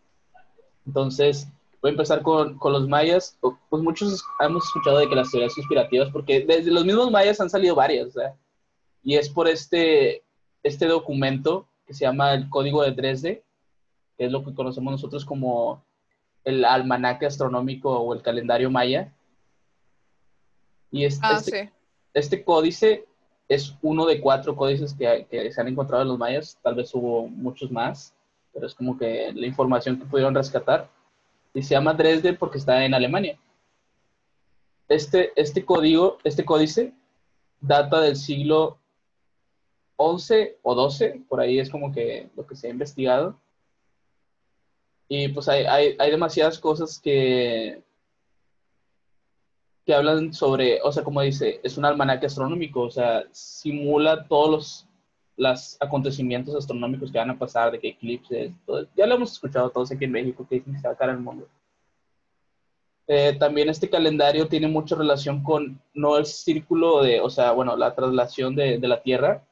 Entonces, voy a empezar con, con los mayas. Pues muchos hemos escuchado de que las teorías conspirativas, porque desde los mismos mayas han salido varias, sea, y es por este, este documento que se llama el Código de Dresde, que es lo que conocemos nosotros como el almanaque astronómico o el calendario maya. Y es- Ah, este, sí. este códice es uno de cuatro códices que, que se han encontrado en los mayas, tal vez hubo muchos más, pero es como que la información que pudieron rescatar. Y se llama Dresde porque está en Alemania. Este, este código, este códice data del siglo 11 o 12, por ahí es como que lo que se ha investigado. Y pues hay, hay, hay demasiadas cosas que, que hablan sobre, o sea, como dice, es un almanaque astronómico, o sea, simula todos los, los acontecimientos astronómicos que van a pasar, de que eclipses, todo, ya lo hemos escuchado todos aquí en México, que dicen que se va a acabar el mundo. Eh, también este calendario tiene mucha relación con, no el círculo de, o sea, bueno, la traslación de, de la Tierra,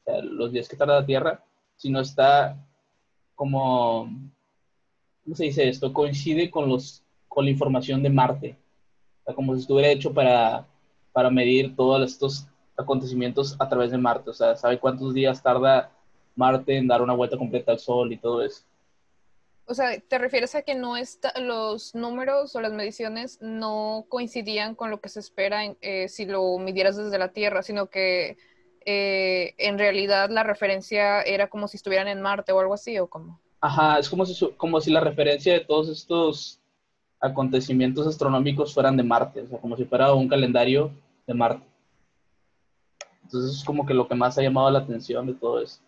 o sea, los días que tarda la Tierra, sino está como, ¿cómo se dice esto? Coincide con, los, con la información de Marte, o sea, como si estuviera hecho para, para medir todos estos acontecimientos a través de Marte, o sea, sabe cuántos días tarda Marte en dar una vuelta completa al Sol y todo eso. O sea, ¿te refieres a que no está, los números o las mediciones no coincidían con lo que se espera en- eh, si lo midieras desde la Tierra, sino que eh, en realidad la referencia era como si estuvieran en Marte o algo así, o cómo? Ajá, es como si, como si la referencia de todos estos acontecimientos astronómicos fueran de Marte, o sea, como si fuera un calendario de Marte. Entonces es como que lo que más ha llamado la atención de todo eso.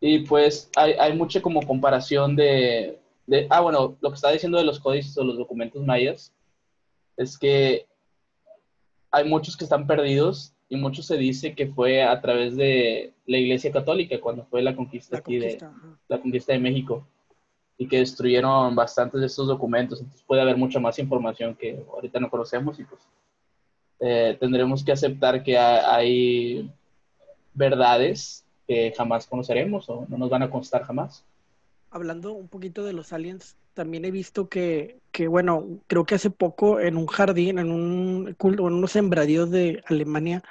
Y pues hay, hay mucha como comparación de, de, ah, bueno, lo que estaba diciendo de los códices o los documentos mayas es que hay muchos que están perdidos y muchos se dice que fue a través de la Iglesia Católica cuando fue la conquista La aquí de, conquista. la conquista de México y que destruyeron bastantes de estos documentos. Entonces puede haber mucha más información que ahorita no conocemos y pues eh, tendremos que aceptar que ha- hay verdades que jamás conoceremos o no nos van a constar jamás. Hablando un poquito de los aliens, también he visto que, que, bueno, creo que hace poco en un jardín, en un cul- en unos sembradíos de Alemania,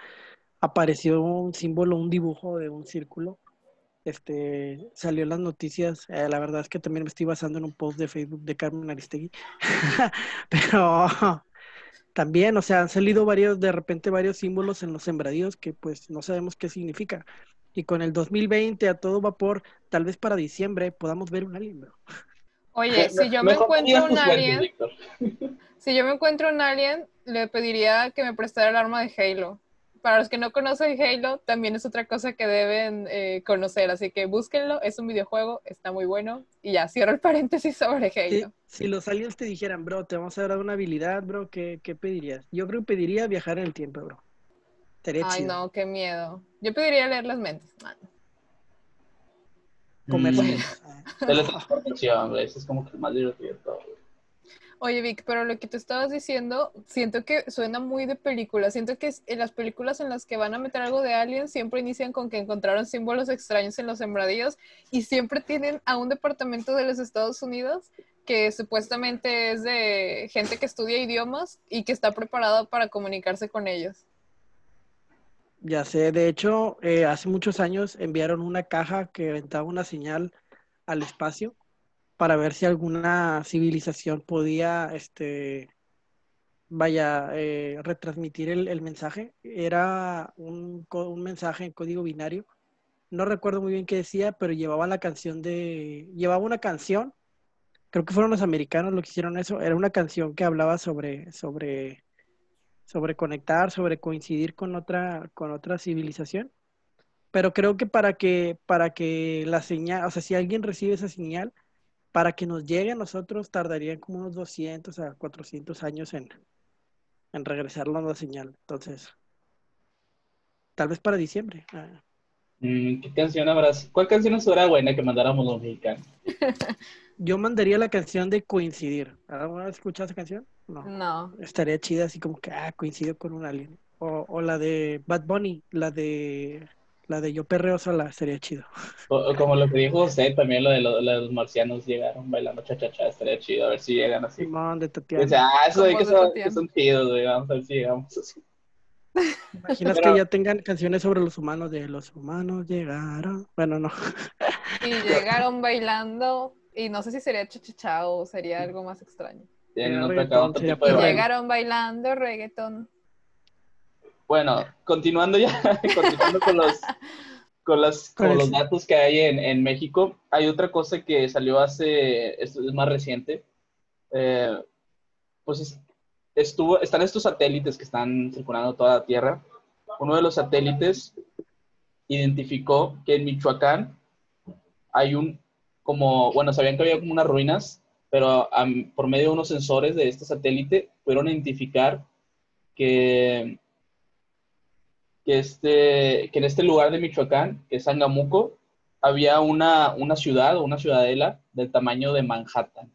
apareció un símbolo, un dibujo de un círculo. Este, salió en las noticias. eh, la verdad es que también me estoy basando en un post de Facebook de Carmen Aristegui. Pero también, o sea, han salido varios, de repente varios símbolos en los sembradíos que pues no sabemos qué significa. Y con el 2020 a todo vapor, tal vez para diciembre podamos ver un alien, bro. Oye, si yo me Mejor encuentro un alien, si yo me encuentro un alien, le pediría que me prestara el arma de Halo. Para los que no conocen Halo, también es otra cosa que deben eh, conocer, así que búsquenlo, es un videojuego, está muy bueno. Y ya, cierro el paréntesis sobre Halo. si los aliens te dijeran, bro, te vamos a dar una habilidad, bro, ¿qué, qué pedirías? Yo creo que pediría viajar en el tiempo, bro. Estaría Ay, chido. no, qué miedo. Yo pediría leer las mentes. Ah, Comer Mm. Teletransportación, güey. Eso es como que el más divertido de todo. güey. Oye, Vic, pero lo que tú estabas diciendo, siento que suena muy de película. Siento que en las películas en las que van a meter algo de aliens siempre inician con que encontraron símbolos extraños en los sembradíos y siempre tienen a un departamento de los Estados Unidos que supuestamente es de gente que estudia idiomas y que está preparada para comunicarse con ellos. Ya sé, de hecho, eh, hace muchos años enviaron una caja que aventaba una señal al espacio para ver si alguna civilización podía, este, vaya, eh, retransmitir el, mensaje. Era un mensaje en código binario. No recuerdo muy bien qué decía, pero llevaba la canción de, llevaba una canción. Creo que fueron los americanos los que hicieron eso. Era una canción que hablaba sobre, sobre sobre conectar, sobre coincidir con otra, con otra civilización. Pero creo que para que, para que la señal, o sea, si alguien recibe esa señal, para que nos llegue a nosotros tardaría como unos 200 a 400 años en, en regresarnos la señal. Entonces, tal vez para diciembre. Ah, Mm, ¿Qué canción habrás? ¿Cuál canción será buena que mandáramos los mexicanos? Yo mandaría la canción de Coincidir. ¿Alguna vez escuchado esa canción? No. No. Estaría chida así como que, ah, coincido con un alien. O, o la de Bad Bunny, la de, la de Yo Perreo Sola, sería chido. O, o como lo que dijo José, también lo de, lo- lo de los marcianos llegaron bailando cha-cha-cha, estaría chido, a ver si llegan así. Simón de O Tatiana. sea, ah, eso de que son, Tatiana. que son chidos, güey, vamos a ver si llegamos así. ¿Imaginas Pero- que ya tengan canciones sobre los humanos de los humanos llegaron? Bueno, no. Y llegaron bailando y no sé si sería cha o sería algo más extraño. Llegaron bailando reggaetón. Bueno, continuando ya, continuando con los, con las, Con los datos que hay en, en México, hay otra cosa que salió hace, esto es más reciente, eh, pues es- estuvo, están estos satélites que están circulando toda la Tierra. Uno de los satélites identificó que en Michoacán hay un, como, bueno, sabían que había como unas ruinas, pero por medio de unos sensores de este satélite pudieron identificar que que, este, que en este lugar de Michoacán, que es Angamuco, había una, una ciudad o una ciudadela del tamaño de Manhattan,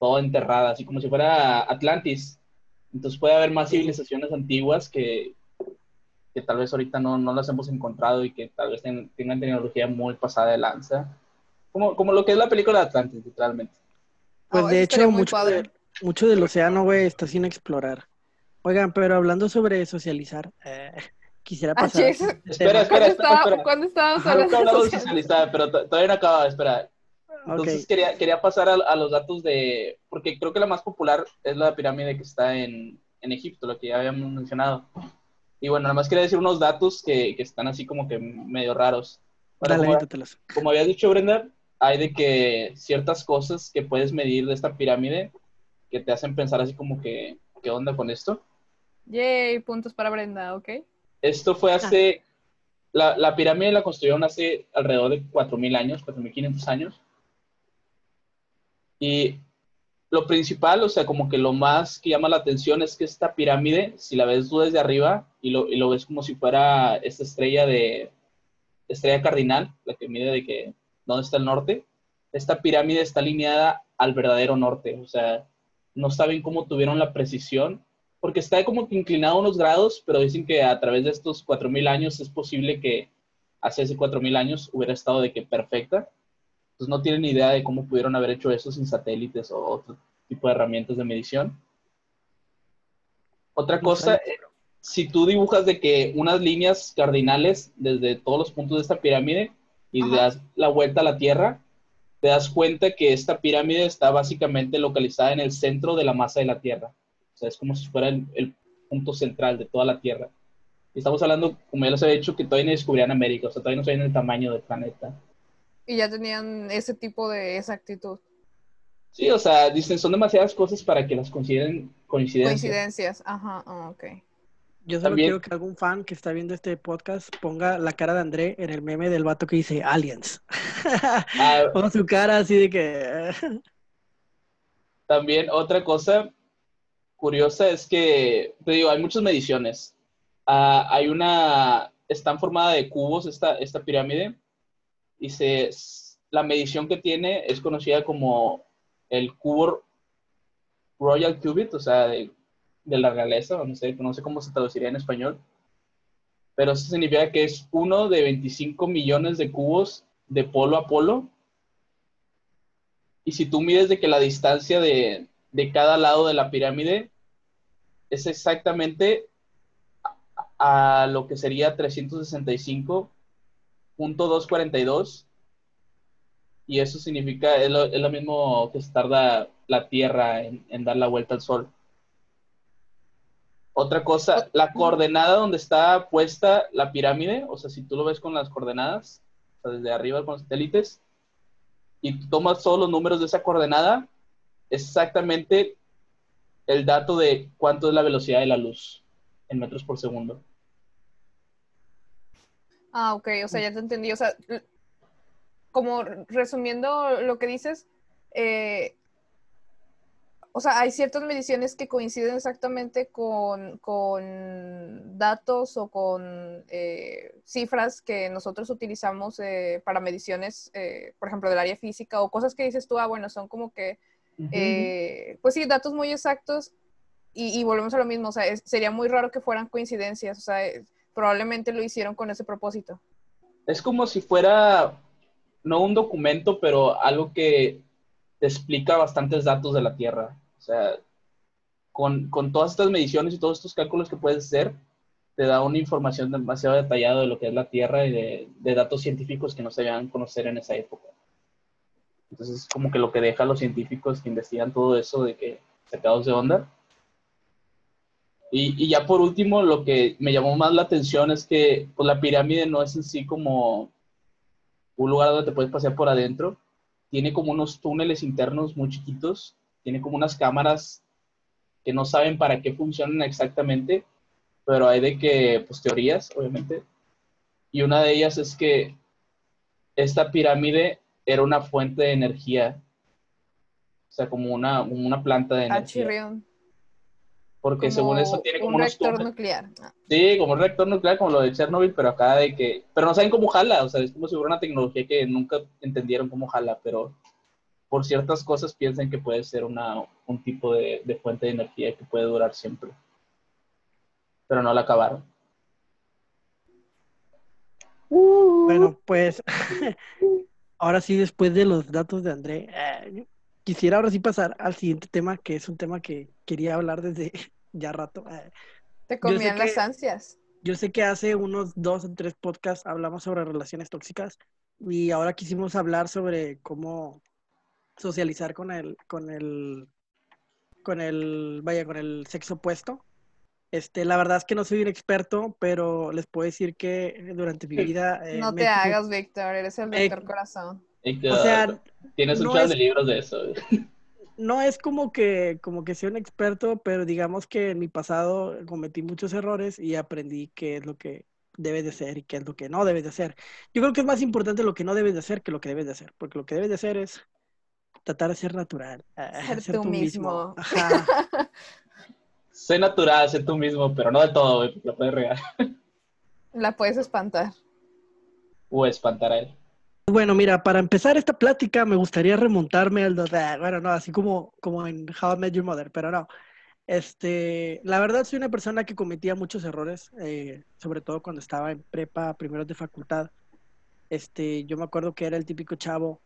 todo enterrada, así como si fuera Atlantis. Entonces puede haber más civilizaciones antiguas que, que tal vez ahorita no, no las hemos encontrado y que tal vez ten- tengan tecnología muy pasada de lanza. Como, como lo que es la película de Atlantis, literalmente. Pues Oh, de hecho, mucho, padre. de- mucho del océano, güey, está sin explorar. Oigan, pero hablando sobre socializar, eh, quisiera Ah, pasar. Espera, espera, ¿Cuándo, espera, estaba- espera. ¿Cuándo estábamos hablando de hablamos de social? socializar, pero to- todavía no acaba, espera. Entonces quería, quería pasar a, a los datos de, porque creo que la más popular es la pirámide que está en, en Egipto, lo que ya habíamos mencionado. Y bueno, nada más quería decir unos datos que, que están así como que medio raros. Bueno, dale, como, como habías dicho, Brenda, hay de que ciertas cosas que puedes medir de esta pirámide que te hacen pensar así como que, ¿qué onda con esto? Yay, puntos para Brenda, ¿ok? Esto fue hace, la, la pirámide la construyeron hace alrededor de 4.000 años, 4.500 años. Y lo principal, o sea, como que lo más que llama la atención es que esta pirámide, si la ves tú desde arriba y lo, y lo ves como si fuera esta estrella de, estrella cardinal, la que mide de que, ¿dónde está el norte? Esta pirámide está alineada al verdadero norte, o sea, no saben cómo tuvieron la precisión porque está como que inclinado unos grados, pero dicen que a través de estos 4.000 años es posible que hace ese 4.000 años hubiera estado de que perfecta. Entonces no tienen idea de cómo pudieron haber hecho eso sin satélites o otro tipo de herramientas de medición. Otra cosa, eh, si tú dibujas de que unas líneas cardinales desde todos los puntos de esta pirámide y Ajá. das la vuelta a la Tierra, te das cuenta que esta pirámide está básicamente localizada en el centro de la masa de la Tierra. Sea, es como si fuera el, el punto central de toda la Tierra. Y estamos hablando, como ya les había dicho, que todavía no descubrían América, o sea, todavía no sabían el tamaño del planeta. Y ya tenían ese tipo de exactitud. Sí, o sea, dicen, son demasiadas cosas para que las consideren coincidencias. Coincidencias. Ajá, ah, ok. Yo solo También- quiero que algún fan que está viendo este podcast ponga la cara de André en el meme del vato que dice Aliens. Ah, Ponga su cara así de que... También otra cosa curiosa es que, te digo, hay muchas mediciones. Ah, hay una, están formada de cubos esta, esta pirámide y se, la medición que tiene es conocida como el cubo Royal Cubit, o sea, de, de la realeza, no sé, no sé cómo se traduciría en español, pero eso significa que es uno de 25 millones de cubos de polo a polo y si tú mides de que la distancia de, de cada lado de la pirámide es exactamente a, lo que sería 365.242, y eso significa, es lo, es lo mismo que se tarda la Tierra en, dar la vuelta al Sol. Otra cosa, la coordenada donde está puesta la pirámide, o sea, si tú lo ves con las coordenadas, desde arriba con los satélites, y tú tomas todos los números de esa coordenada, exactamente el dato de cuánto es la velocidad de la luz en metros por segundo. Ah, ok, o sea, ya te entendí. O sea, como resumiendo lo que dices, eh, o sea, hay ciertas mediciones que coinciden exactamente con, con datos o con eh, cifras que nosotros utilizamos eh, para mediciones, eh, por ejemplo, del área física o cosas que dices tú, ah, bueno, son como que eh, pues sí, datos muy exactos y, y volvemos a lo mismo, o sea, es- sería muy raro que fueran coincidencias, o sea, eh, probablemente lo hicieron con ese propósito. Es como si fuera, no un documento, pero algo que te explica bastantes datos de la Tierra. O sea, con, con todas estas mediciones y todos estos cálculos que puedes hacer, te da una información demasiado detallada de lo que es la Tierra y de, de datos científicos que no se debían conocer en esa época. Entonces, es como que lo que deja a los científicos que investigan todo eso de que sacados de onda. Y, y ya por último, lo que me llamó más la atención es que pues, la pirámide no es en sí como un lugar donde te puedes pasear por adentro. Tiene como unos túneles internos muy chiquitos. Tiene como unas cámaras que no saben para qué funcionan exactamente, pero hay de que, pues teorías, obviamente. Y una de ellas es que esta pirámide era una fuente de energía. O sea, como una, una planta de Ah, energía. chirrión. Porque según eso tiene como un unos reactor túneles. nuclear. Ah, Sí, como un reactor nuclear, como lo de Chernobyl, pero acá de que... Pero no saben cómo jala, o sea, es como si fuera una tecnología que nunca entendieron cómo jala, pero por ciertas cosas piensan que puede ser una, un tipo de, de fuente de energía que puede durar siempre. Pero no la acabaron. Bueno, pues ahora sí, después de los datos de André, eh, quisiera ahora sí pasar al siguiente tema, que es un tema que quería hablar desde ya rato. Eh, Te comían las que- ansias. Yo sé que hace unos dos o tres podcasts hablamos sobre relaciones tóxicas y ahora quisimos hablar sobre cómo socializar con el, con el, con el, vaya, con el sexo opuesto. Este, la verdad es que no soy un experto, pero les puedo decir que durante mi vida eh, no te hagas, Víctor, eres el Eh, doctor corazón. Y que, O sea, tienes un no es- de libros de eso. no es como que, como que sea un experto, pero digamos que en mi pasado cometí muchos errores y aprendí qué es lo que debes de hacer y qué es lo que no debes de hacer. Yo creo que es más importante lo que no debes de hacer que lo que debes de hacer, porque lo que debes de hacer es tratar de ser natural, eh, Ser tú mismo. Ajá. Sé natural, sé tú mismo, pero no de todo, güey, lo puedes regar. La puedes espantar. O espantar a él. Bueno, mira, para empezar esta plática me gustaría remontarme al... ah, Bueno, no, así como, como en How I Met Your Mother, pero no. Este, la verdad soy una persona que cometía muchos errores, eh, sobre todo cuando estaba en prepa, primeros de facultad. Este, yo me acuerdo que era el típico chavo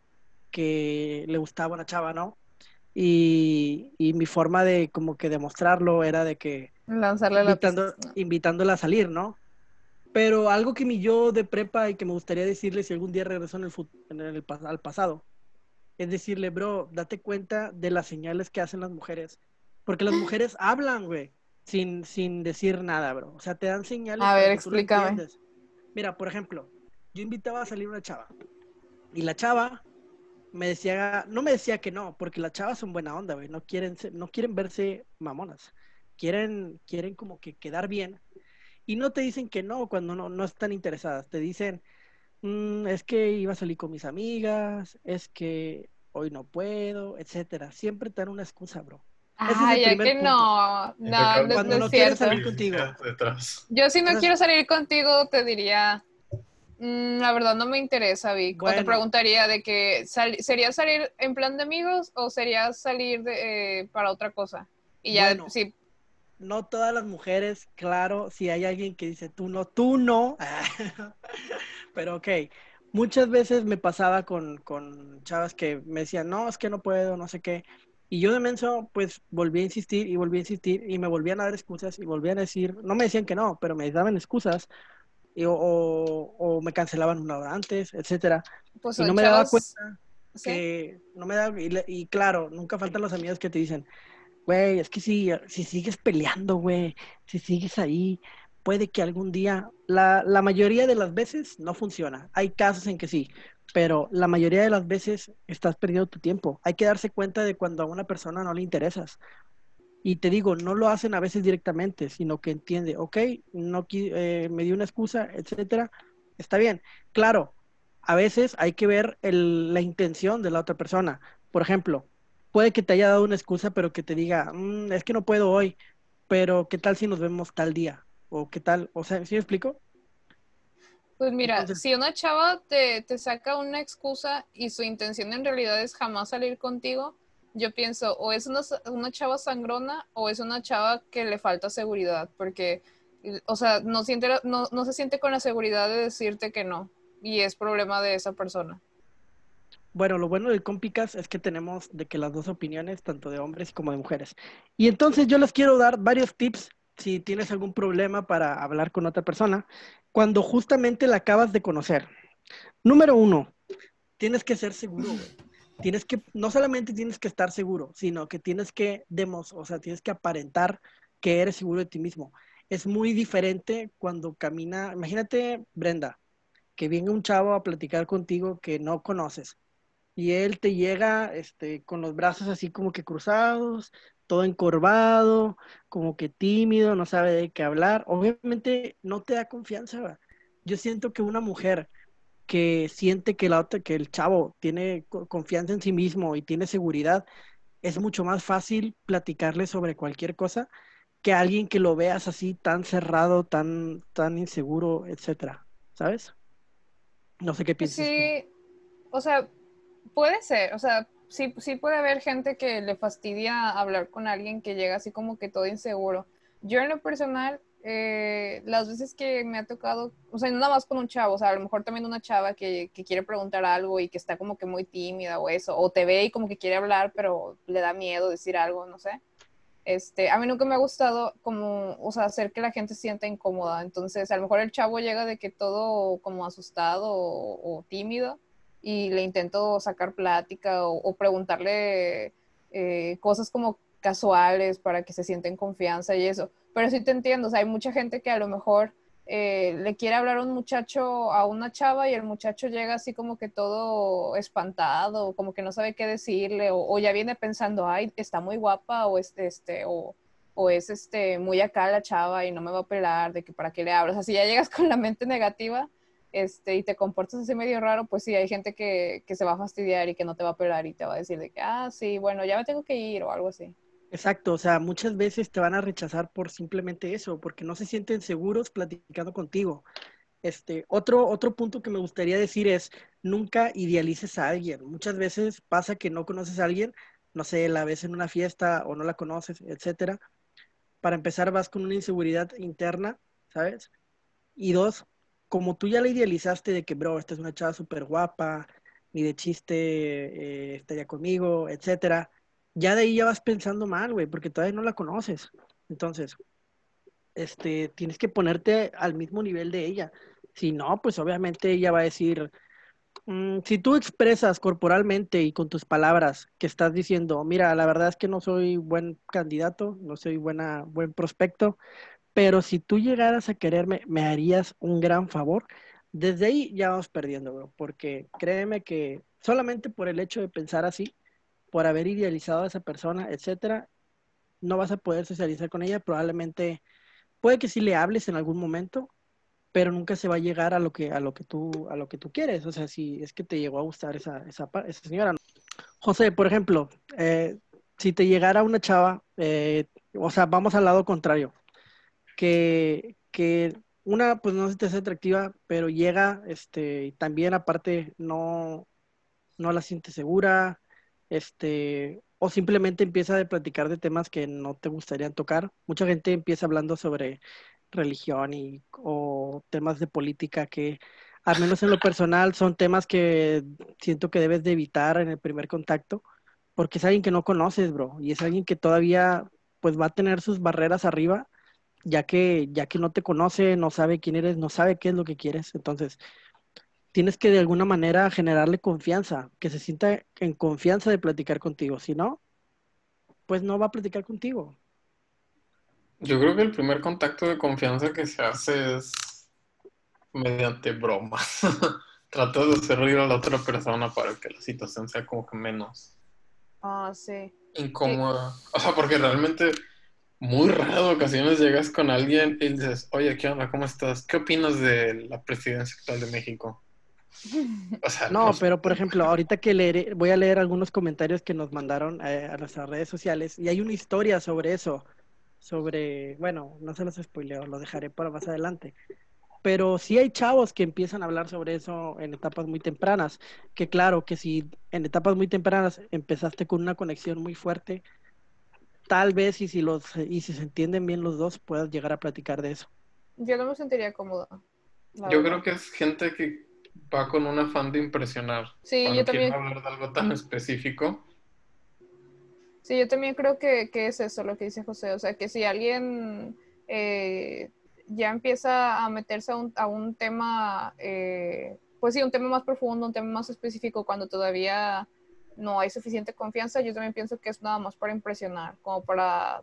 que le gustaba una chava, ¿no? Y, y mi forma de como que demostrarlo era de que Lanzarle la invitando, pista. invitándola a salir, ¿no? Pero algo que mi yo de prepa y que me gustaría decirle si algún día regreso en el, en el al pasado, es decirle, bro, date cuenta de las señales que hacen las mujeres. Porque las mujeres hablan, güey, sin, sin decir nada, bro. O sea, te dan señales. A ver, explícame. Mira, por ejemplo, yo invitaba a salir una chava. Y la chava me decía, no me decía que no, porque las chavas son buena onda, güey. No quieren, no quieren verse mamonas. Quieren, quieren como que quedar bien. Y no te dicen que no cuando no, no están interesadas. Te dicen, "Mm, es que iba a salir con mis amigas, es que hoy no puedo, etcétera. Siempre te dan una excusa, bro. Ese es Ay, ya que punto. no, no, no, Cuando no es quieres cierto. salir contigo. Detrás. Yo si no Entonces- quiero salir contigo, te diría, "Mm, la verdad no me interesa, Vic. O te preguntaría de que, sal- ¿sería salir en plan de amigos o sería salir de, eh, para otra cosa? Y ya, Bueno. sí, No todas las mujeres, claro, si hay alguien que dice tú no, tú no. Pero ok, muchas veces me pasaba con, con chavas que me decían, no, es que no puedo, no sé qué. Y yo de menso, pues volví a insistir y volví a insistir y me volvían a dar excusas y volvían a decir, no me decían que no, pero me daban excusas y, o, me cancelaban una hora antes, etcétera. pues Y no me daba cuenta ¿sí? que no me da y, y claro, nunca faltan los amigos que te dicen, güey, es que si, si sigues peleando, güey, si sigues ahí, puede que algún día, la, la mayoría de las veces no funciona. Hay casos en que sí, pero la mayoría de las veces estás perdiendo tu tiempo. Hay que darse cuenta de cuando a una persona no le interesas. Y te digo, no lo hacen a veces directamente, sino que entiende, ok, no eh, me dio una excusa, etcétera, está bien. Claro, a veces hay que ver el- la intención de la otra persona. Por ejemplo, puede que te haya dado una excusa, pero que te diga, "Mm, es que no puedo hoy, pero ¿qué tal si nos vemos tal día? O qué tal, o sea, ¿sí me explico? Pues mira, Entonces- si una chava te, te saca una excusa y su intención en realidad es jamás salir contigo, yo pienso, o es una, una chava sangrona o es una chava que le falta seguridad, porque, o sea, no, siente, no, no se siente con la seguridad de decirte que no, y es problema de esa persona. Bueno, lo bueno del Compicas es que tenemos de que las dos opiniones, tanto de hombres como de mujeres. Y entonces yo les quiero dar varios tips si tienes algún problema para hablar con otra persona cuando justamente la acabas de conocer. Número uno, tienes que ser seguro, güey. Tienes que, no solamente tienes que estar seguro, sino que tienes que demos, o sea, tienes que aparentar que eres seguro de ti mismo. Es muy diferente cuando camina, imagínate, Brenda, que venga un chavo a platicar contigo que no conoces y él te llega este, con los brazos así como que cruzados, todo encorvado, como que tímido, no sabe de qué hablar. Obviamente no te da confianza. Yo siento que una mujer que siente que la otra, que el chavo tiene co- confianza en sí mismo y tiene seguridad, es mucho más fácil platicarle sobre cualquier cosa que alguien que lo veas así tan cerrado, tan, tan inseguro, etcétera. ¿Sabes? No sé qué Pues piensas. tú. sí, o sea, puede ser, o sea, sí, sí puede haber gente que le fastidia hablar con alguien que llega así como que todo inseguro. Yo en lo personal, eh, las veces que me ha tocado, o sea, nada más con un chavo, o sea, a lo mejor también una chava que, que quiere preguntar algo y que está como que muy tímida o eso, o te ve y como que quiere hablar, pero le da miedo decir algo, no sé. Este, a mí nunca me ha gustado como, o sea, hacer que la gente sienta incómoda. Entonces, a lo mejor el chavo llega de que todo como asustado o, tímido y le intento sacar plática o, o preguntarle eh, cosas como casuales para que se sienta en confianza y eso. Pero sí te entiendo, o sea, hay mucha gente que a lo mejor eh, le quiere hablar a un muchacho, a una chava y el muchacho llega así como que todo espantado, como que no sabe qué decirle o, o ya viene pensando, ay, está muy guapa o este, este, o, o es este muy acá la chava y no me va a pelar, de que para qué le hablas. Así ya llegas con la mente negativa este, y te comportas así medio raro, pues sí, hay gente que, que se va a fastidiar y que no te va a pelar y te va a decir de que, ah, sí, bueno, ya me tengo que ir o algo así. Exacto, o sea, muchas veces te van a rechazar por simplemente eso, porque no se sienten seguros platicando contigo. Este, otro, otro punto que me gustaría decir es, nunca idealices a alguien. Muchas veces pasa que no conoces a alguien, no sé, la ves en una fiesta o no la conoces, etcétera. Para empezar, vas con una inseguridad interna, ¿sabes? Y dos, como tú ya la idealizaste de que, bro, esta es una chava súper guapa, ni de chiste eh, estaría conmigo, etcétera ya de ahí ya vas pensando mal, güey, porque todavía no la conoces. Entonces, este, tienes que ponerte al mismo nivel de ella. Si no, pues obviamente ella va a decir, mm, si tú expresas corporalmente y con tus palabras que estás diciendo, mira, la verdad es que no soy buen candidato, no soy buena, buen prospecto, pero si tú llegaras a quererme, me harías un gran favor. Desde ahí ya vamos perdiendo, bro, porque créeme que solamente por el hecho de pensar así, por haber idealizado a esa persona, etcétera, no vas a poder socializar con ella. Probablemente, puede que sí le hables en algún momento, pero nunca se va a llegar a lo que, a lo que, tú, a lo que tú quieres. O sea, si es que te llegó a gustar esa, esa, esa señora. José, por ejemplo, eh, si te llegara una chava, eh, o sea, vamos al lado contrario, que, que una, pues no se te hace atractiva, pero llega, este, y también aparte no, no la siente segura, este, o simplemente empieza a platicar de temas que no te gustaría tocar. Mucha gente empieza hablando sobre religión y, o temas de política que, al menos en lo personal, son temas que siento que debes de evitar en el primer contacto, porque es alguien que no conoces, bro, y es alguien que todavía pues va a tener sus barreras arriba, ya que, ya que no te conoce, no sabe quién eres, no sabe qué es lo que quieres. Entonces, tienes que de alguna manera generarle confianza, que se sienta en confianza de platicar contigo. Si no, pues no va a platicar contigo. Yo creo que el primer contacto de confianza que se hace es mediante bromas. Tratas de hacer reír a la otra persona para que la situación sea como que menos Ah, sí. incómoda. O sea, porque realmente muy raro ocasiones llegas con alguien y dices, oye, ¿qué onda? ¿Cómo estás? ¿Qué opinas de la presidencia actual de México? O sea, No, pero por ejemplo, ahorita que leeré, voy a leer algunos comentarios que nos mandaron eh, a nuestras redes sociales y hay una historia sobre eso, sobre, bueno, no se los spoileo, lo dejaré para más adelante. Pero sí hay chavos que empiezan a hablar sobre eso en etapas muy tempranas, que claro, que si en etapas muy tempranas empezaste con una conexión muy fuerte, tal vez y si los y si se entienden bien los dos puedas llegar a platicar de eso. Yo no me sentiría cómoda. yo verdad. creo que es gente que va con un afán de impresionar. Sí, Cuando yo también. hablar de algo tan específico. Sí, yo también creo que, que es eso lo que dice José. O sea, que si alguien eh, ya empieza a meterse a un, a un tema, eh, pues sí, un tema más profundo, un tema más específico, cuando todavía no hay suficiente confianza, yo también pienso que es nada más para impresionar, como para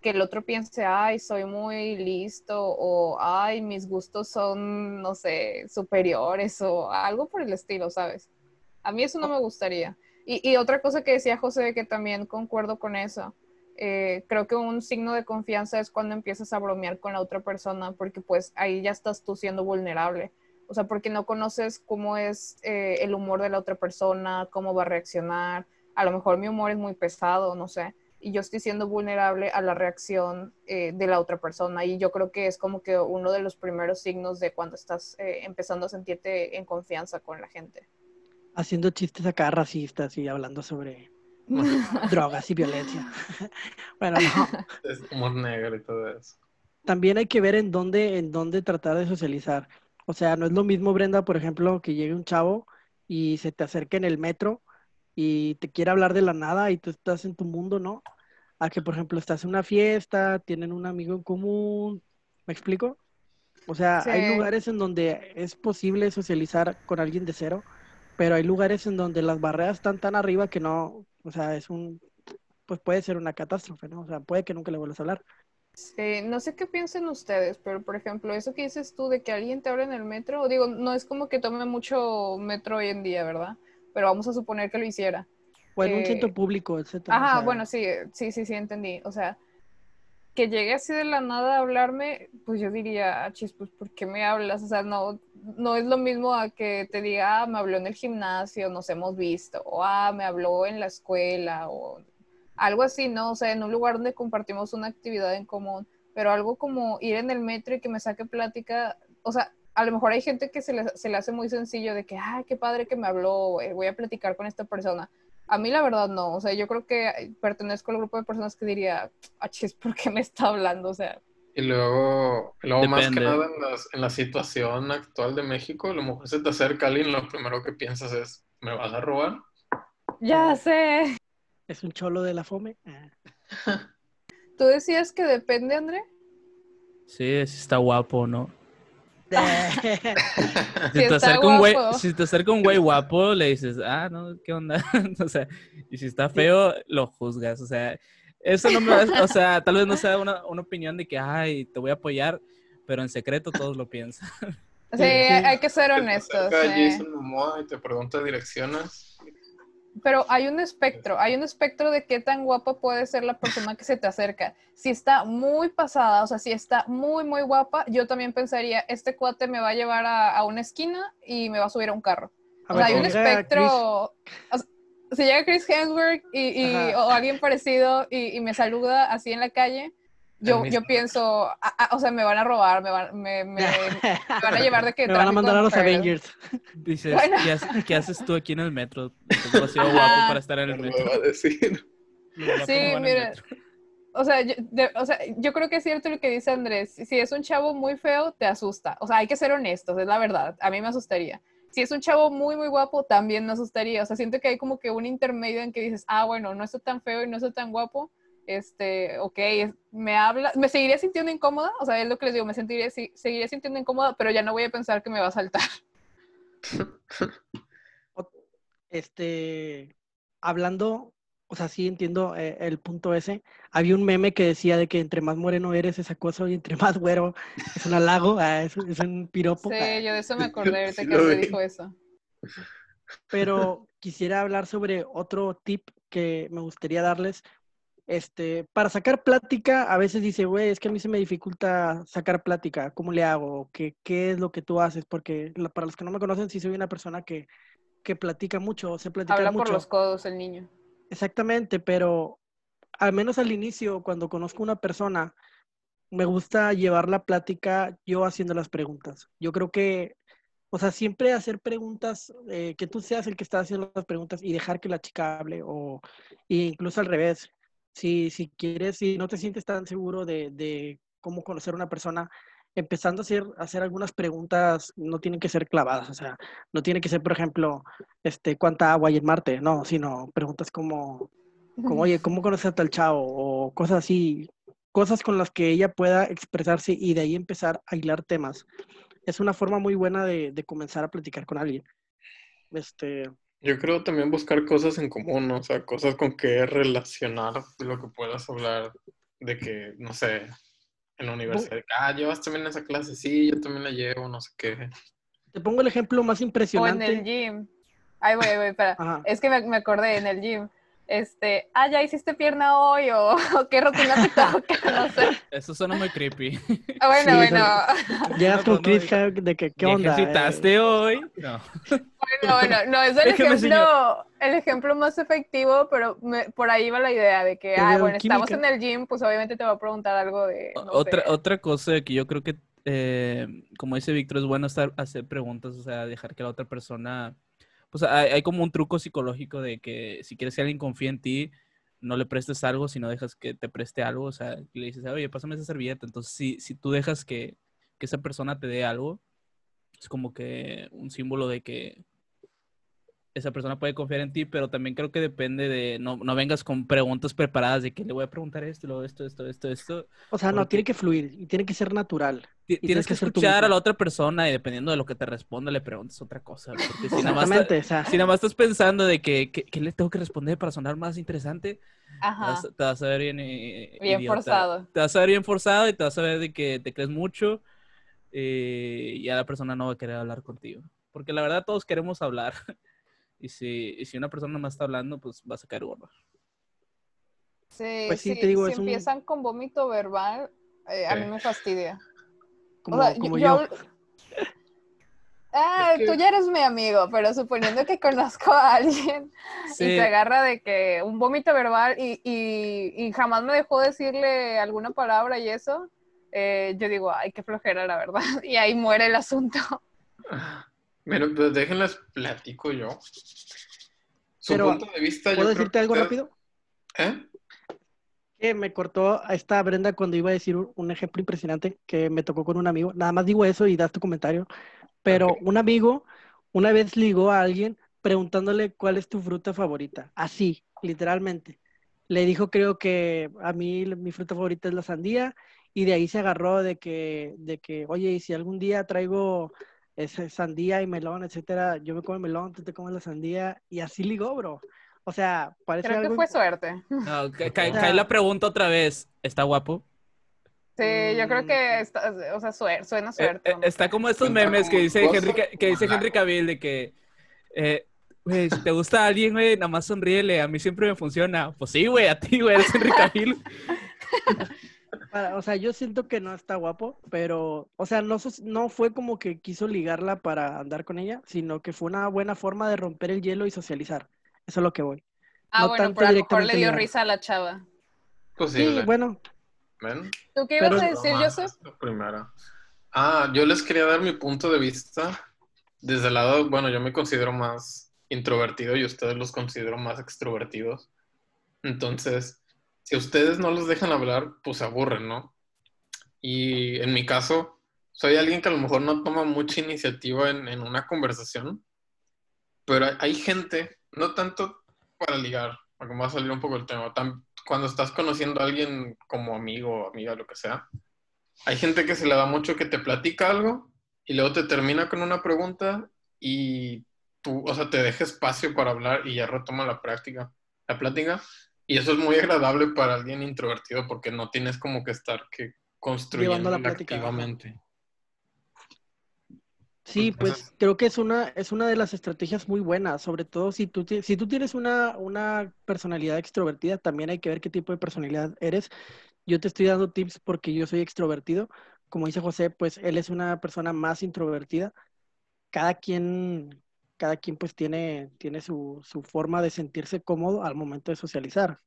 que el otro piense, ay, soy muy listo, o ay, mis gustos son, no sé, superiores, o algo por el estilo, ¿sabes? A mí eso no me gustaría. Y, otra cosa que decía José, que también concuerdo con eso, eh, creo que un signo de confianza es cuando empiezas a bromear con la otra persona, porque pues ahí ya estás tú siendo vulnerable. O sea, porque no conoces cómo es eh, el humor de la otra persona, cómo va a reaccionar. A lo mejor mi humor es muy pesado, no sé. Y yo estoy siendo vulnerable a la reacción eh, de la otra persona. Y yo creo que es como que uno de los primeros signos de cuando estás eh, empezando a sentirte en confianza con la gente. Haciendo chistes acá racistas y hablando sobre drogas y violencia. bueno, no. Es humor negro y todo eso. También hay que ver en dónde, en dónde tratar de socializar. O sea, no es lo mismo, Brenda, por ejemplo, que llegue un chavo y se te acerque en el metro y te quiere hablar de la nada y tú estás en tu mundo, ¿no? A que, por ejemplo, estás en una fiesta, tienen un amigo en común. ¿Me explico? O sea, hay Sí. lugares en donde es posible socializar con alguien de cero, pero hay lugares en donde las barreras están tan arriba que no, o sea, es un, pues puede ser una catástrofe, ¿no? O sea, puede que nunca le vuelvas a hablar. Sí, no sé qué piensen ustedes, pero por ejemplo, eso que dices tú de que alguien te habla en el metro, digo, no es como que tome mucho metro hoy en día, ¿verdad? Pero vamos a suponer que lo hiciera. O en un Eh, centro público, etcétera. o Ajá, sea, bueno, sí, sí, sí, sí, entendí. O sea, que llegue así de la nada a hablarme, pues yo diría, "Ah, chis, pues ¿por qué me hablas? O sea, no, no es lo mismo a que te diga, ah, me habló en el gimnasio, nos hemos visto, o ah, me habló en la escuela, o algo así, ¿no? O sea, en un lugar donde compartimos una actividad en común, pero algo como ir en el metro y que me saque plática, o sea, a lo mejor hay gente que se le, se le hace muy sencillo de que, ay, qué padre que me habló, eh, voy a platicar con esta persona. A mí la verdad no, o sea, yo creo que pertenezco al grupo de personas que diría, achis, ¿por qué me está hablando? O sea, Y luego, luego más que nada en, las- en la situación actual de México, a lo mejor se te acerca alguien, lo primero que piensas es, ¿me vas a robar? ya sé. Es un cholo de la fome. Ah. ¿Tú decías que depende, André? Sí, sí está guapo, ¿no? Si te, acerca un güey, guapo. si te acerca un güey guapo, le dices, ah, no, ¿qué onda? o sea, y si está feo, lo juzgas. O sea, eso no me va- o sea, tal vez no sea una, una opinión de que, ay, te voy a apoyar, pero en secreto todos lo piensan. Sí, hay que ser honestos. Eh. Jason Momoa y te pregunta direcciones. Pero hay un espectro, hay un espectro de qué tan guapa puede ser la persona que se te acerca. Si está muy pasada, o sea, si está muy, muy guapa, yo también pensaría, este cuate me va a llevar a, a una esquina y me va a subir a un carro. A O sea, hay un espectro. Chris- o sea, si llega Chris Hemsworth y, o alguien parecido y, y me saluda así en la calle, yo, yo pienso, o sea, me van a robar, me van, me, me- me van a llevar de que Me van a mandar a los. Avengers. Dices, Bueno. ¿qué, haces, qué haces tú aquí en el metro? Estás demasiado guapo para estar en el Me metro. va a decir. Los guapos Sí, mira. O sea, yo, de- o sea, yo creo que es cierto lo que dice Andrés. Si es un chavo muy feo, te asusta. O sea, hay que ser honestos, es la verdad. A mí me asustaría. Si es un chavo muy, muy guapo, también me asustaría. O sea, siento que hay como que un intermedio en que dices, ah, bueno, no está tan feo y no está tan guapo. Este, ok, me habla, me seguiría sintiendo incómoda. O sea, es lo que les digo, me sentiría, sí, seguiría sintiendo incómoda, pero ya no voy a pensar que me va a saltar. Este, hablando, o sea, sí entiendo eh, el punto ese. Había un meme que decía de que entre más moreno eres es acoso y entre más güero es un halago, ah, es, es un piropo. Sí, ah. yo de eso me acordé ahorita Sí que me vi. dijo eso. Pero quisiera hablar sobre otro tip que me gustaría darles. Este, para sacar plática, a veces dice, güey, es que a mí se me dificulta sacar plática, ¿cómo le hago? ¿Qué, qué es lo que tú haces? Porque para los que no me conocen, sí soy una persona que, que platica mucho, sé platicar Habla mucho. por los codos el niño. Exactamente, pero al menos al inicio, cuando conozco una persona, me gusta llevar la plática yo haciendo las preguntas. Yo creo que, o sea, siempre hacer preguntas, eh, que tú seas el que está haciendo las preguntas y dejar que la chica hable, o e incluso al revés. Si, si quieres, si no te sientes tan seguro de, de cómo conocer a una persona, empezando a hacer, hacer algunas preguntas, no tienen que ser clavadas, o sea, no tiene que ser, por ejemplo, este, ¿cuánta agua hay en Marte? No, sino preguntas como, como, oye, ¿cómo conoces a tal chavo? O cosas así, cosas con las que ella pueda expresarse y de ahí empezar a hilar temas. Es una forma muy buena de, de comenzar a platicar con alguien. Este, Yo creo también buscar cosas en común, ¿no? o sea, cosas con que relacionar lo que puedas hablar de que, no sé, en la universidad, ah, llevas también esa clase, sí, yo también la llevo, no sé qué. te pongo el ejemplo más O en impresionante. el gym. Ay, voy, voy, espera. Ajá. Es que me, me acordé en el gym. Este, ah, ya hiciste pierna hoy o, o qué rutina te toca, no sé. Eso suena muy creepy. Ah, Bueno, Sí, bueno, Llegas con Chris de que, ¿qué ¿Ya onda? ejercitaste hoy? No. bueno, bueno, no es el ejemplo, el ejemplo más efectivo, pero me- por ahí va la idea de que, ah, bueno, estamos en el gym, pues obviamente te va a preguntar algo de, no otra, sé. otra cosa que yo creo que, eh, como dice Víctor, es bueno estar, hacer preguntas, o sea, dejar que la otra persona, pues hay, hay como un truco psicológico de que si quieres que alguien confíe en ti, no le prestes algo, sino dejas que te preste algo, o sea, le dices, oye, pásame esa servilleta. Entonces, si, si tú dejas que, que esa persona te dé algo, es como que un símbolo de que esa persona puede confiar en ti, pero también creo que depende de, no, no vengas con preguntas preparadas de que le voy a preguntar esto, luego esto, esto, esto, esto. O sea, no, tiene que fluir y tiene que ser natural. Ti- tienes que que escuchar a la otra persona y dependiendo de lo que te responda, le preguntas otra cosa. Porque si nada más, Exactamente, ta- o sea, si nada más estás pensando de que, que- ¿qué le tengo que responder para sonar más interesante, te Ajá, vas, te vas a ver bien, eh, bien idiota. forzado. Te vas a ver bien forzado y te vas a ver de que te crees mucho eh, y ya la persona no va a querer hablar contigo. Porque la verdad todos queremos hablar. Y si, y si una persona más está hablando, pues vas a caer gordo. Sí, Pues sí, sí, te digo, si es un- empiezan con vómito verbal, eh, a mí me fastidia. Como, o sea, como yo- Ah, Es que- tú ya eres mi amigo, pero suponiendo que conozco a alguien y se agarra de que un vómito verbal y, y- y jamás me dejó decirle alguna palabra y eso, eh, yo digo, ay, qué flojera, la verdad. Y ahí muere el asunto. Mira, pues déjenles platico yo. Su Pero, punto de vista, yo ¿Puedo creo decirte que algo rápido? ¿Eh? Que me cortó a esta Brenda cuando iba a decir un, ejemplo impresionante que me tocó con un amigo. Nada más digo eso y das tu comentario. Pero un amigo una vez ligó a alguien preguntándole cuál es tu fruta favorita. Así, literalmente. Le dijo, creo que a mí mi fruta favorita es la sandía y de ahí se agarró de que, de que, oye, y si algún día traigo ese sandía y melón, etcétera, yo me como el melón, tú te comes la sandía, y así ligó, bro. O sea, parece Creo que fue suerte. No, O sea- cae la pregunta otra vez. ¿Está guapo? Sí, yo creo que está, o sea, suer- suena Eh, suerte. eh, está como estos memes que dice Henry, que dice Henry Cavill de que, eh, güey, si te gusta alguien, güey, nada más sonríele, a mí siempre me funciona. Pues sí, güey, a ti, güey, eres Henry Cavill. Para- o sea, yo siento que no está guapo, pero, o sea, no fue como que quiso ligarla para andar con ella, sino que fue una buena forma de romper el hielo y socializar. Eso es lo que voy. ah, no bueno, tanto pero a lo mejor le dio ligar. risa a la chava. Posible. Sí, bueno, ¿Ven? ¿Tú qué ibas Pero- a decir, Broma, Joseph? esta primera. Ah, yo les quería dar mi punto de vista desde el lado, bueno, yo me considero más introvertido y ustedes los considero más extrovertidos. Entonces, si ustedes no los dejan hablar, pues se aburren, ¿no? Y en mi caso, soy alguien que a lo mejor no toma mucha iniciativa en, en una conversación, pero hay, hay gente, no tanto para ligar, porque me va a salir un poco el tema, cuando estás conociendo a alguien como amigo o amiga, lo que sea, hay gente que se le da mucho que te platica algo y luego te termina con una pregunta y tú, o sea, te deja espacio para hablar y ya retoma la práctica, la plática. Y eso es muy agradable para alguien introvertido porque no tienes como que estar que construyendo activamente. Sí, pues creo que es una, es una de las estrategias muy buenas, sobre todo si tú, si tú tienes una, una personalidad extrovertida, también hay que ver qué tipo de personalidad eres. Yo te estoy dando tips porque yo soy extrovertido. Como dice José, pues él es una persona más introvertida. Cada quien, cada quien pues tiene, tiene su, su forma de sentirse cómodo al momento de socializar.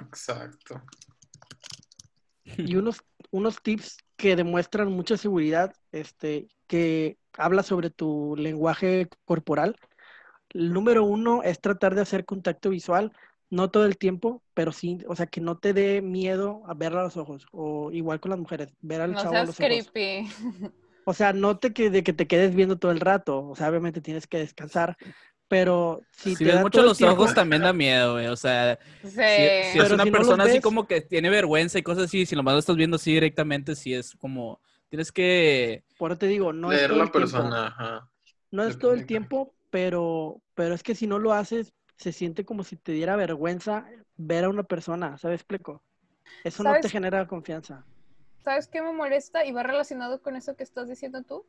Exacto. y unos, unos tips que demuestran mucha seguridad, este, que habla sobre tu lenguaje corporal. El número uno es tratar de hacer contacto visual, no todo el tiempo, pero sí, o sea, que no te dé miedo a ver a los ojos, o igual con las mujeres, ver al No chavo a seas los ojos. O sea, no te que, de que te quedes viendo todo el rato, o sea, obviamente tienes que descansar, pero si, Si te ves mucho los tiempo- ojos también da miedo, güey. O sea, Sí. si, si es una si no los persona así ves- como que tiene vergüenza y cosas así, si nomás lo estás viendo así directamente, sí es como, tienes que... por eso te digo, no es todo la el tiempo. persona, ajá. No es todo el tiempo, pero, pero es que si no lo haces, se siente como si te diera vergüenza ver a una persona, ¿sabes? Explico. Eso no te genera confianza. ¿Sabes qué me molesta? Y va relacionado con eso que estás diciendo tú.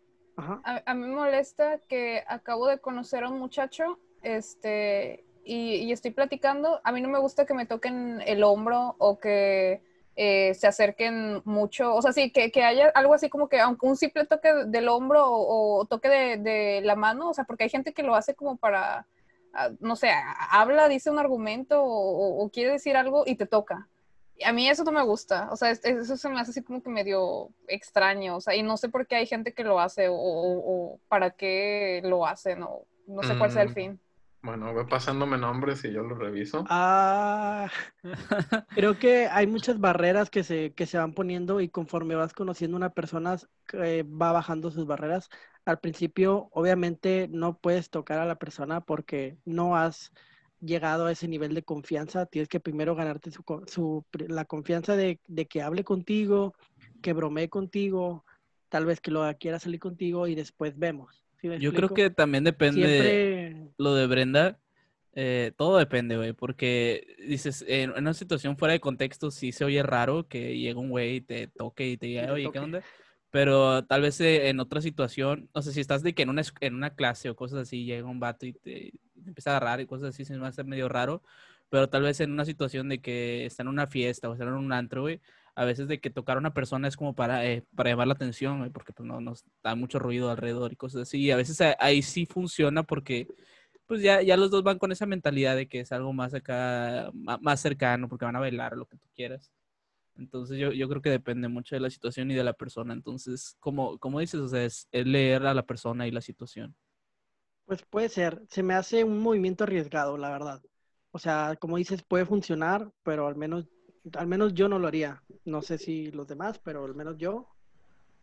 A, a mí me molesta que acabo de conocer a un muchacho, este, y, y estoy platicando. A mí no me gusta que me toquen el hombro o que eh, se acerquen mucho. O sea, sí, que, que haya algo así como que, aunque un simple toque del hombro o, toque de, de la mano, o sea, porque hay gente que lo hace como para, ah, no sé, habla, dice un argumento o- o quiere decir algo y te toca. A mí eso no me gusta, o sea, es- eso se me hace así como que medio extraño, o sea, y no sé por qué hay gente que lo hace o, o- o para qué lo hacen, o no sé cuál sea el Mm. fin. Bueno, ve pasándome nombres y yo los reviso. Ah, creo que hay muchas barreras que se, que se van poniendo y conforme vas conociendo a una persona, eh, va bajando sus barreras. Al principio, obviamente, no puedes tocar a la persona porque no has llegado a ese nivel de confianza. Tienes que primero ganarte su, la confianza de, de que hable contigo, que bromee contigo, tal vez que lo quiera salir contigo y después vemos. ¿Sí me Yo creo que también depende Siempre... lo de Brenda. eh, todo depende, güey, porque dices, en una situación fuera de contexto sí se oye raro que llegue un güey y te toque y te diga, oye, ¿qué onda? Pero tal vez eh, en otra situación, o sea, si estás de que en una, en una clase o cosas así, llega un vato y te empieza a agarrar y cosas así, se me va a hacer medio raro. Pero tal vez en una situación de que está en una fiesta o está en un antro, güey, a veces de que tocar a una persona es como para, eh, para llamar la atención, güey, porque pues no, no da mucho ruido alrededor y cosas así. Y a veces ahí sí funciona porque pues ya, ya los dos van con esa mentalidad de que es algo más acá, más cercano, porque van a bailar lo que tú quieras. Entonces yo, yo creo que depende mucho de la situación y de la persona. Entonces, como, como dices, o sea, es leer a la persona y la situación. Pues puede ser, se me hace un movimiento arriesgado, la verdad. O sea, como dices, puede funcionar, pero al menos, al menos yo no lo haría. No sé si los demás, pero al menos yo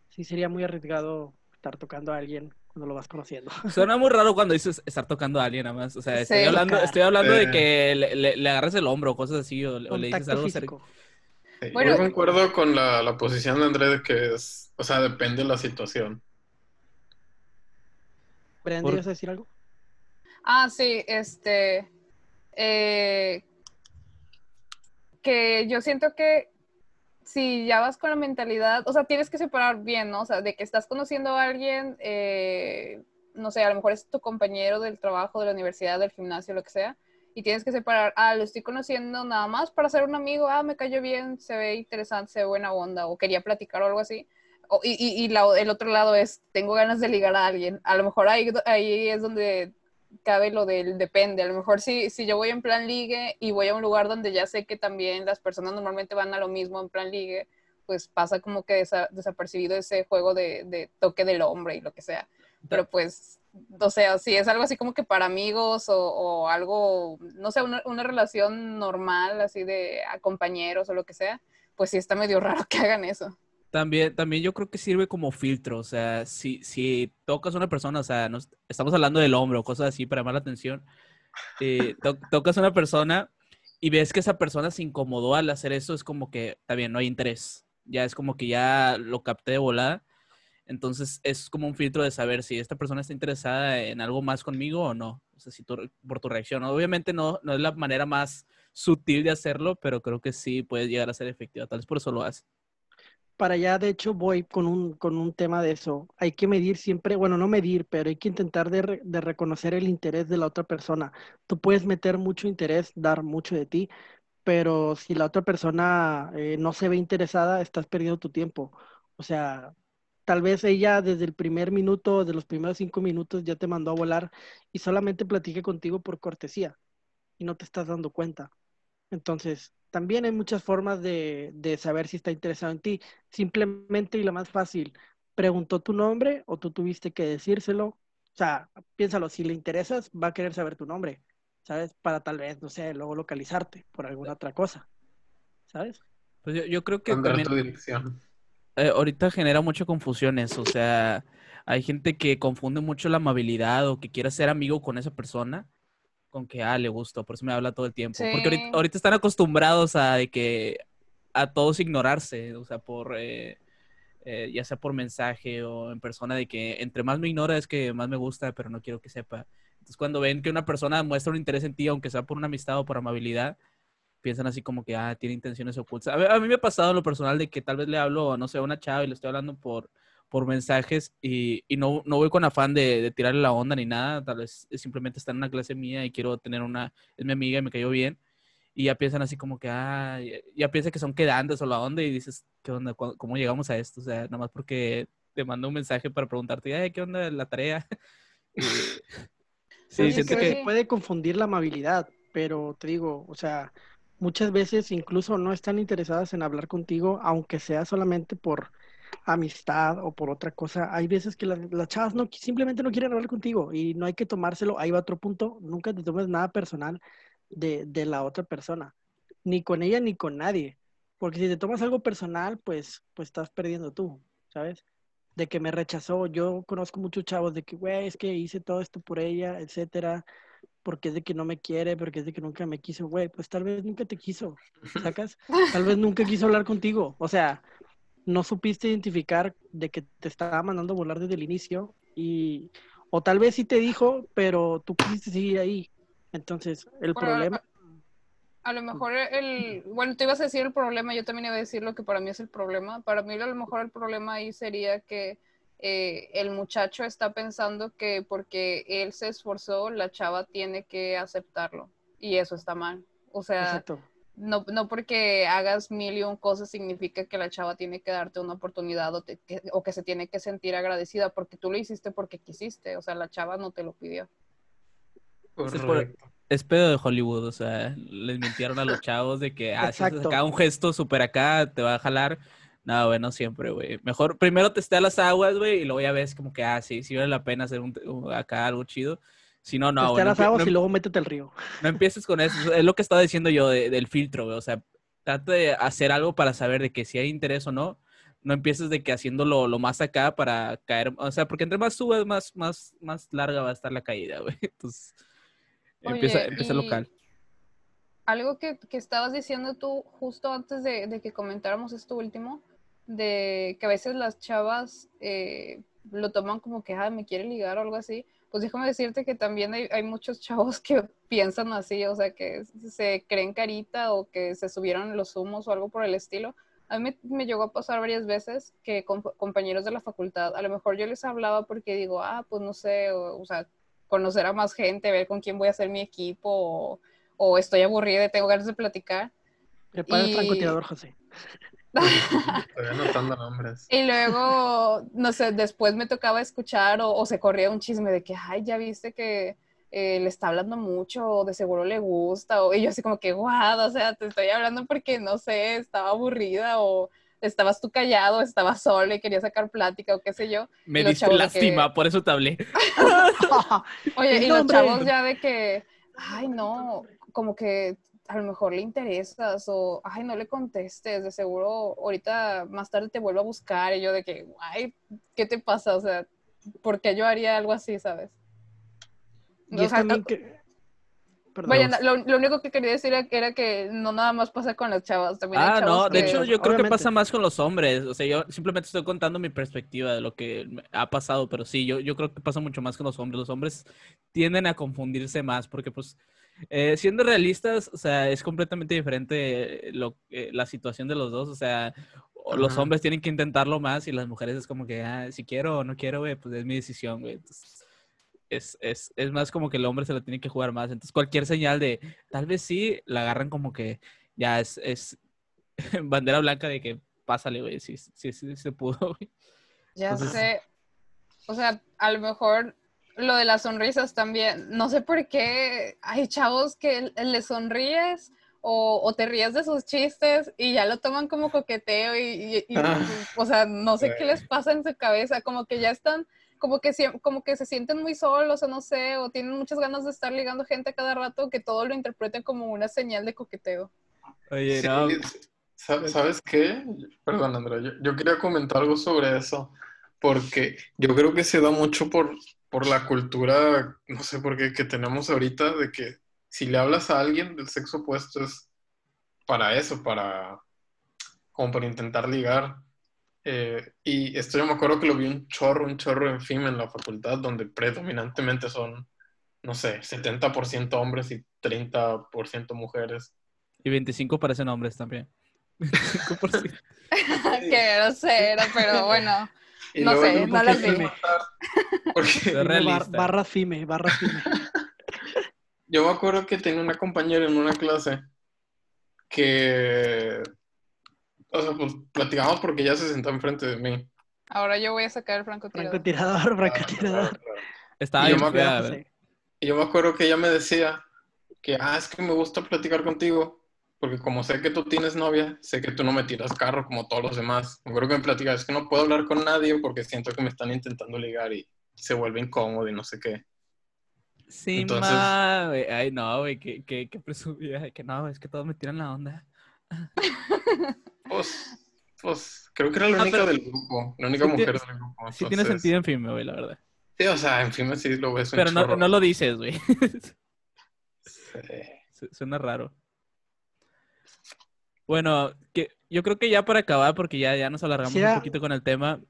sí sería muy arriesgado estar tocando a alguien cuando lo vas conociendo. Suena muy raro cuando dices estar tocando a alguien nada más. O sea, estoy Sí. hablando, estoy hablando de Eh. que le, le- le agarres el hombro o cosas así, o, le- o le dices algo cer- físico. Sí, Bueno. yo concuerdo con la, la posición de Andrés de que es, o sea, depende de la situación. Brenda, ¿ibas a decir algo? Ah, sí, este. eh, que yo siento que si ya vas con la mentalidad, o sea, tienes que separar bien, ¿no? O sea, de que estás conociendo a alguien, eh, no sé, a lo mejor es tu compañero del trabajo, de la universidad, del gimnasio, lo que sea, y tienes que separar, ah, lo estoy conociendo nada más para ser un amigo, ah, me cayó bien, se ve interesante, se ve buena onda, o quería platicar o algo así. Y y, y la- el otro lado es, tengo ganas de ligar a alguien. A lo mejor ahí, ahí es donde cabe lo del depende. A lo mejor si, si yo voy en plan ligue y voy a un lugar donde ya sé que también las personas normalmente van a lo mismo en plan ligue, pues pasa como que desa- desapercibido ese juego de, de toque del hombre y lo que sea. Pero pues, o sea, si es algo así como que para amigos o, o algo, no sé, una, una relación normal, así de a compañeros o lo que sea, pues sí está medio raro que hagan eso. También, también yo creo que sirve como filtro, o sea, si, si tocas a una persona, o sea, nos, estamos hablando del hombre o cosas así para llamar la atención, eh, to- tocas a una persona y ves que esa persona se incomodó al hacer eso, es como que, bien, no hay interés, ya es como que ya lo capté de volada, entonces es como un filtro de saber si esta persona está interesada en algo más conmigo o no, o sea, si tu- por tu reacción, obviamente no, no es la manera más sutil de hacerlo, pero creo que sí puede llegar a ser efectiva, tal vez por eso lo hace. Para allá, de hecho, voy con un, con un tema de eso. Hay que medir siempre, bueno, no medir, pero hay que intentar de, de reconocer el interés de la otra persona. Tú puedes meter mucho interés, dar mucho de ti, pero si la otra persona eh, no se ve interesada, estás perdiendo tu tiempo. O sea, tal vez ella desde el primer minuto, de los primeros cinco minutos, ya te mandó a volar y solamente platique contigo por cortesía y no te estás dando cuenta. Entonces, también hay muchas formas de, de saber si está interesado en ti. Simplemente y la más fácil, preguntó tu nombre o tú tuviste que decírselo. O sea, piénsalo, si le interesas, va a querer saber tu nombre, ¿sabes? Para tal vez, no sé, luego localizarte por alguna otra cosa, ¿sabes? Pues yo, yo creo que también tu dirección. eh, ahorita genera mucha confusión eso, o sea, hay gente que confunde mucho la amabilidad o que quiere ser amigo con esa persona con que, ah, le gusto, por eso me habla todo el tiempo. Porque ahorita, están acostumbrados a de que a todos ignorarse, o sea, por eh, eh, ya sea por mensaje o en persona, de que entre más me ignora es que más me gusta, pero no quiero que sepa. Entonces, cuando ven que una persona muestra un interés en ti, aunque sea por una amistad o por amabilidad, piensan así como que, ah, tiene intenciones ocultas. A, a mí me ha pasado en lo personal de que tal vez le hablo, no sé, a una chava y le estoy hablando por, por mensajes y, y no, no voy con afán de, de tirarle la onda ni nada, tal vez simplemente está en una clase mía y quiero tener una, es mi amiga y me cayó bien. Y ya piensan así como que, ah, ya, ya piensan que son quedantes o la onda y dices, ¿qué onda? ¿Cu- ¿Cómo llegamos a esto? O sea, nada más porque te mando un mensaje para preguntarte, "Ay, ¿qué onda la tarea? Sí, siento que que... puede confundir la amabilidad, pero te digo, o sea, muchas veces incluso no están interesadas en hablar contigo, aunque sea solamente por amistad o por otra cosa. Hay veces que las, las chavas no, simplemente no quieren hablar contigo y no hay que tomárselo. Ahí va otro punto, nunca te tomes nada personal de, de la otra persona, ni con ella ni con nadie, porque si te tomas algo personal, pues, pues estás perdiendo tú, ¿sabes? de que me rechazó. Yo conozco muchos chavos de que, güey, es que hice todo esto por ella, etcétera, porque es de que no me quiere, porque es de que nunca me quiso, güey, pues tal vez nunca te quiso, ¿sacas? Tal vez nunca quiso hablar contigo. O sea, no supiste identificar de que te estaba mandando a volar desde el inicio y, o tal vez sí te dijo, pero tú quisiste seguir ahí. Entonces, el Bueno, problema... A lo mejor el, bueno, tú ibas a decir el problema, yo también iba a decir lo que para mí es el problema. Para mí a lo mejor el problema ahí sería que eh, el muchacho está pensando que porque él se esforzó, la chava tiene que aceptarlo. Y eso está mal. O sea, Exacto. No, no porque hagas mil y un cosas significa que la chava tiene que darte una oportunidad o, te- que, o que se tiene que sentir agradecida porque tú lo hiciste porque quisiste. O sea, la chava no te lo pidió. Es por- Correcto. es pedo de Hollywood, o sea, les mintieron a los chavos de que, ah, si acá un gesto súper acá, te va a jalar. No, güey, no siempre, güey. Mejor primero testea las aguas, güey, y luego ya ves como que, ah, sí, sí vale la pena hacer un, un- acá algo chido. Si no, no. No, las aguas no- y luego métete al río. no empieces con eso. Es lo que estaba diciendo yo de- del filtro, güey. O sea, trata de hacer algo para saber de que si hay interés o no. No empieces de que haciéndolo lo más acá para caer. O sea, porque entre más subes, más, más, más larga va a estar la caída, güey. Entonces, empieza, Oye, empieza y- local. algo que, que estabas diciendo tú justo antes de, de que comentáramos esto último, de que a veces las chavas eh, lo toman como que, ah, me quiere ligar o algo así, pues déjame decirte que también hay, hay muchos chavos que piensan así, o sea, que se creen carita o que se subieron los humos o algo por el estilo. A mí me, me llegó a pasar varias veces que con compañeros de la facultad, a lo mejor yo les hablaba porque digo, ah, pues no sé, o, o sea, conocer a más gente, ver con quién voy a hacer mi equipo, o, o estoy aburrida y tengo ganas de platicar. Prepara el Y- francotirador, José. Estoy anotando nombres. Y luego, no sé, después me tocaba escuchar o, o se corría un chisme de que, ay, ya viste que eh, le está hablando mucho, o de seguro le gusta, o, y yo así como que, guau, o sea, te estoy hablando porque, no sé, estaba aburrida, o estabas tú callado, estabas solo y quería sacar plática, o qué sé yo. Me diste que- lástima, por eso te hablé. Oye, y los chavos ya de que, ay, no, como que a lo mejor le interesas o, ay, no le contestes, de seguro ahorita más tarde te vuelvo a buscar y yo de que, ay, ¿qué te pasa? O sea, ¿por qué yo haría algo así, sabes? y O sea, también que... Vaya, lo, lo único que quería decir era que, era que no nada más pasa con las chavas, también Ah, chavos no, de que- hecho yo creo que pasa más con los hombres. O sea, yo simplemente estoy contando mi perspectiva de lo que ha pasado, pero sí, yo, yo creo que pasa mucho más con los hombres. Los hombres tienden a confundirse más porque, pues, eh, siendo realistas, o sea, es completamente diferente lo, eh, la situación de los dos. O sea, o los Ajá. hombres tienen que intentarlo más y las mujeres es como que, ah, si quiero o no quiero, güey, pues es mi decisión, güey. Entonces, es, es, es más como que el hombre se lo tiene que jugar más. Entonces, cualquier señal de tal vez sí, la agarran como que ya es, es bandera blanca de que pásale, güey, sí, sí, sí, se pudo, güey. Ya Entonces- sé. O sea, a lo mejor lo de las sonrisas también. No sé por qué hay chavos que le sonríes o, o te ríes de sus chistes y ya lo toman como coqueteo y, y- y, Ah. o sea, no sé qué les pasa en su cabeza, como que ya están, como que, como que se sienten muy solos o no sé, o tienen muchas ganas de estar ligando gente a cada rato que todo lo interpreten como una señal de coqueteo. Oye, Sí, no, sa- ¿Sabes qué? Perdón, Andrea, yo, yo quería comentar algo sobre eso, porque yo creo que se da mucho por, por la cultura, no sé por qué, que tenemos ahorita, de que si le hablas a alguien del sexo opuesto es para eso, para, como para intentar ligar. Eh, y esto yo me acuerdo que lo vi un chorro, un chorro en FIM en la facultad, donde predominantemente son, no sé, 70% hombres y 30% mujeres. y 25 parecen hombres también. 25%. Qué grosero, pero bueno. Y No sé, no las vi. Porque Bar- barra FIME, barra FIME. yo me acuerdo que tenía una compañera en una clase que, o sea, pues platicamos porque ella se sentó enfrente de mí. Ahora yo voy a sacar el francotirador. Francotirador, francotirador. Estaba yo yo me acuerdo que ella me decía que, ah, es que me gusta platicar contigo, porque como sé que tú tienes novia, sé que tú no me tiras carro como todos los demás. Me acuerdo que me platicaba, es que no puedo hablar con nadie porque siento que me están intentando ligar y se vuelve incómodo y no sé qué. Sí, Entonces- ma, güey. Ay, no, güey, que, que, que presumida. Que no, es que todos me tiran la onda. Pues, pues creo que era la Ah, única pero- del grupo, la única sí mujer del grupo. Sí tiene sentido en fin, güey, la verdad. Sí, o sea, en fin, sí lo ves un Pero no, no lo dices, güey. Sí. Su- Suena raro. Bueno, que yo creo que ya para acabar, porque ya, ya nos alargamos Quisiera- un poquito con el tema.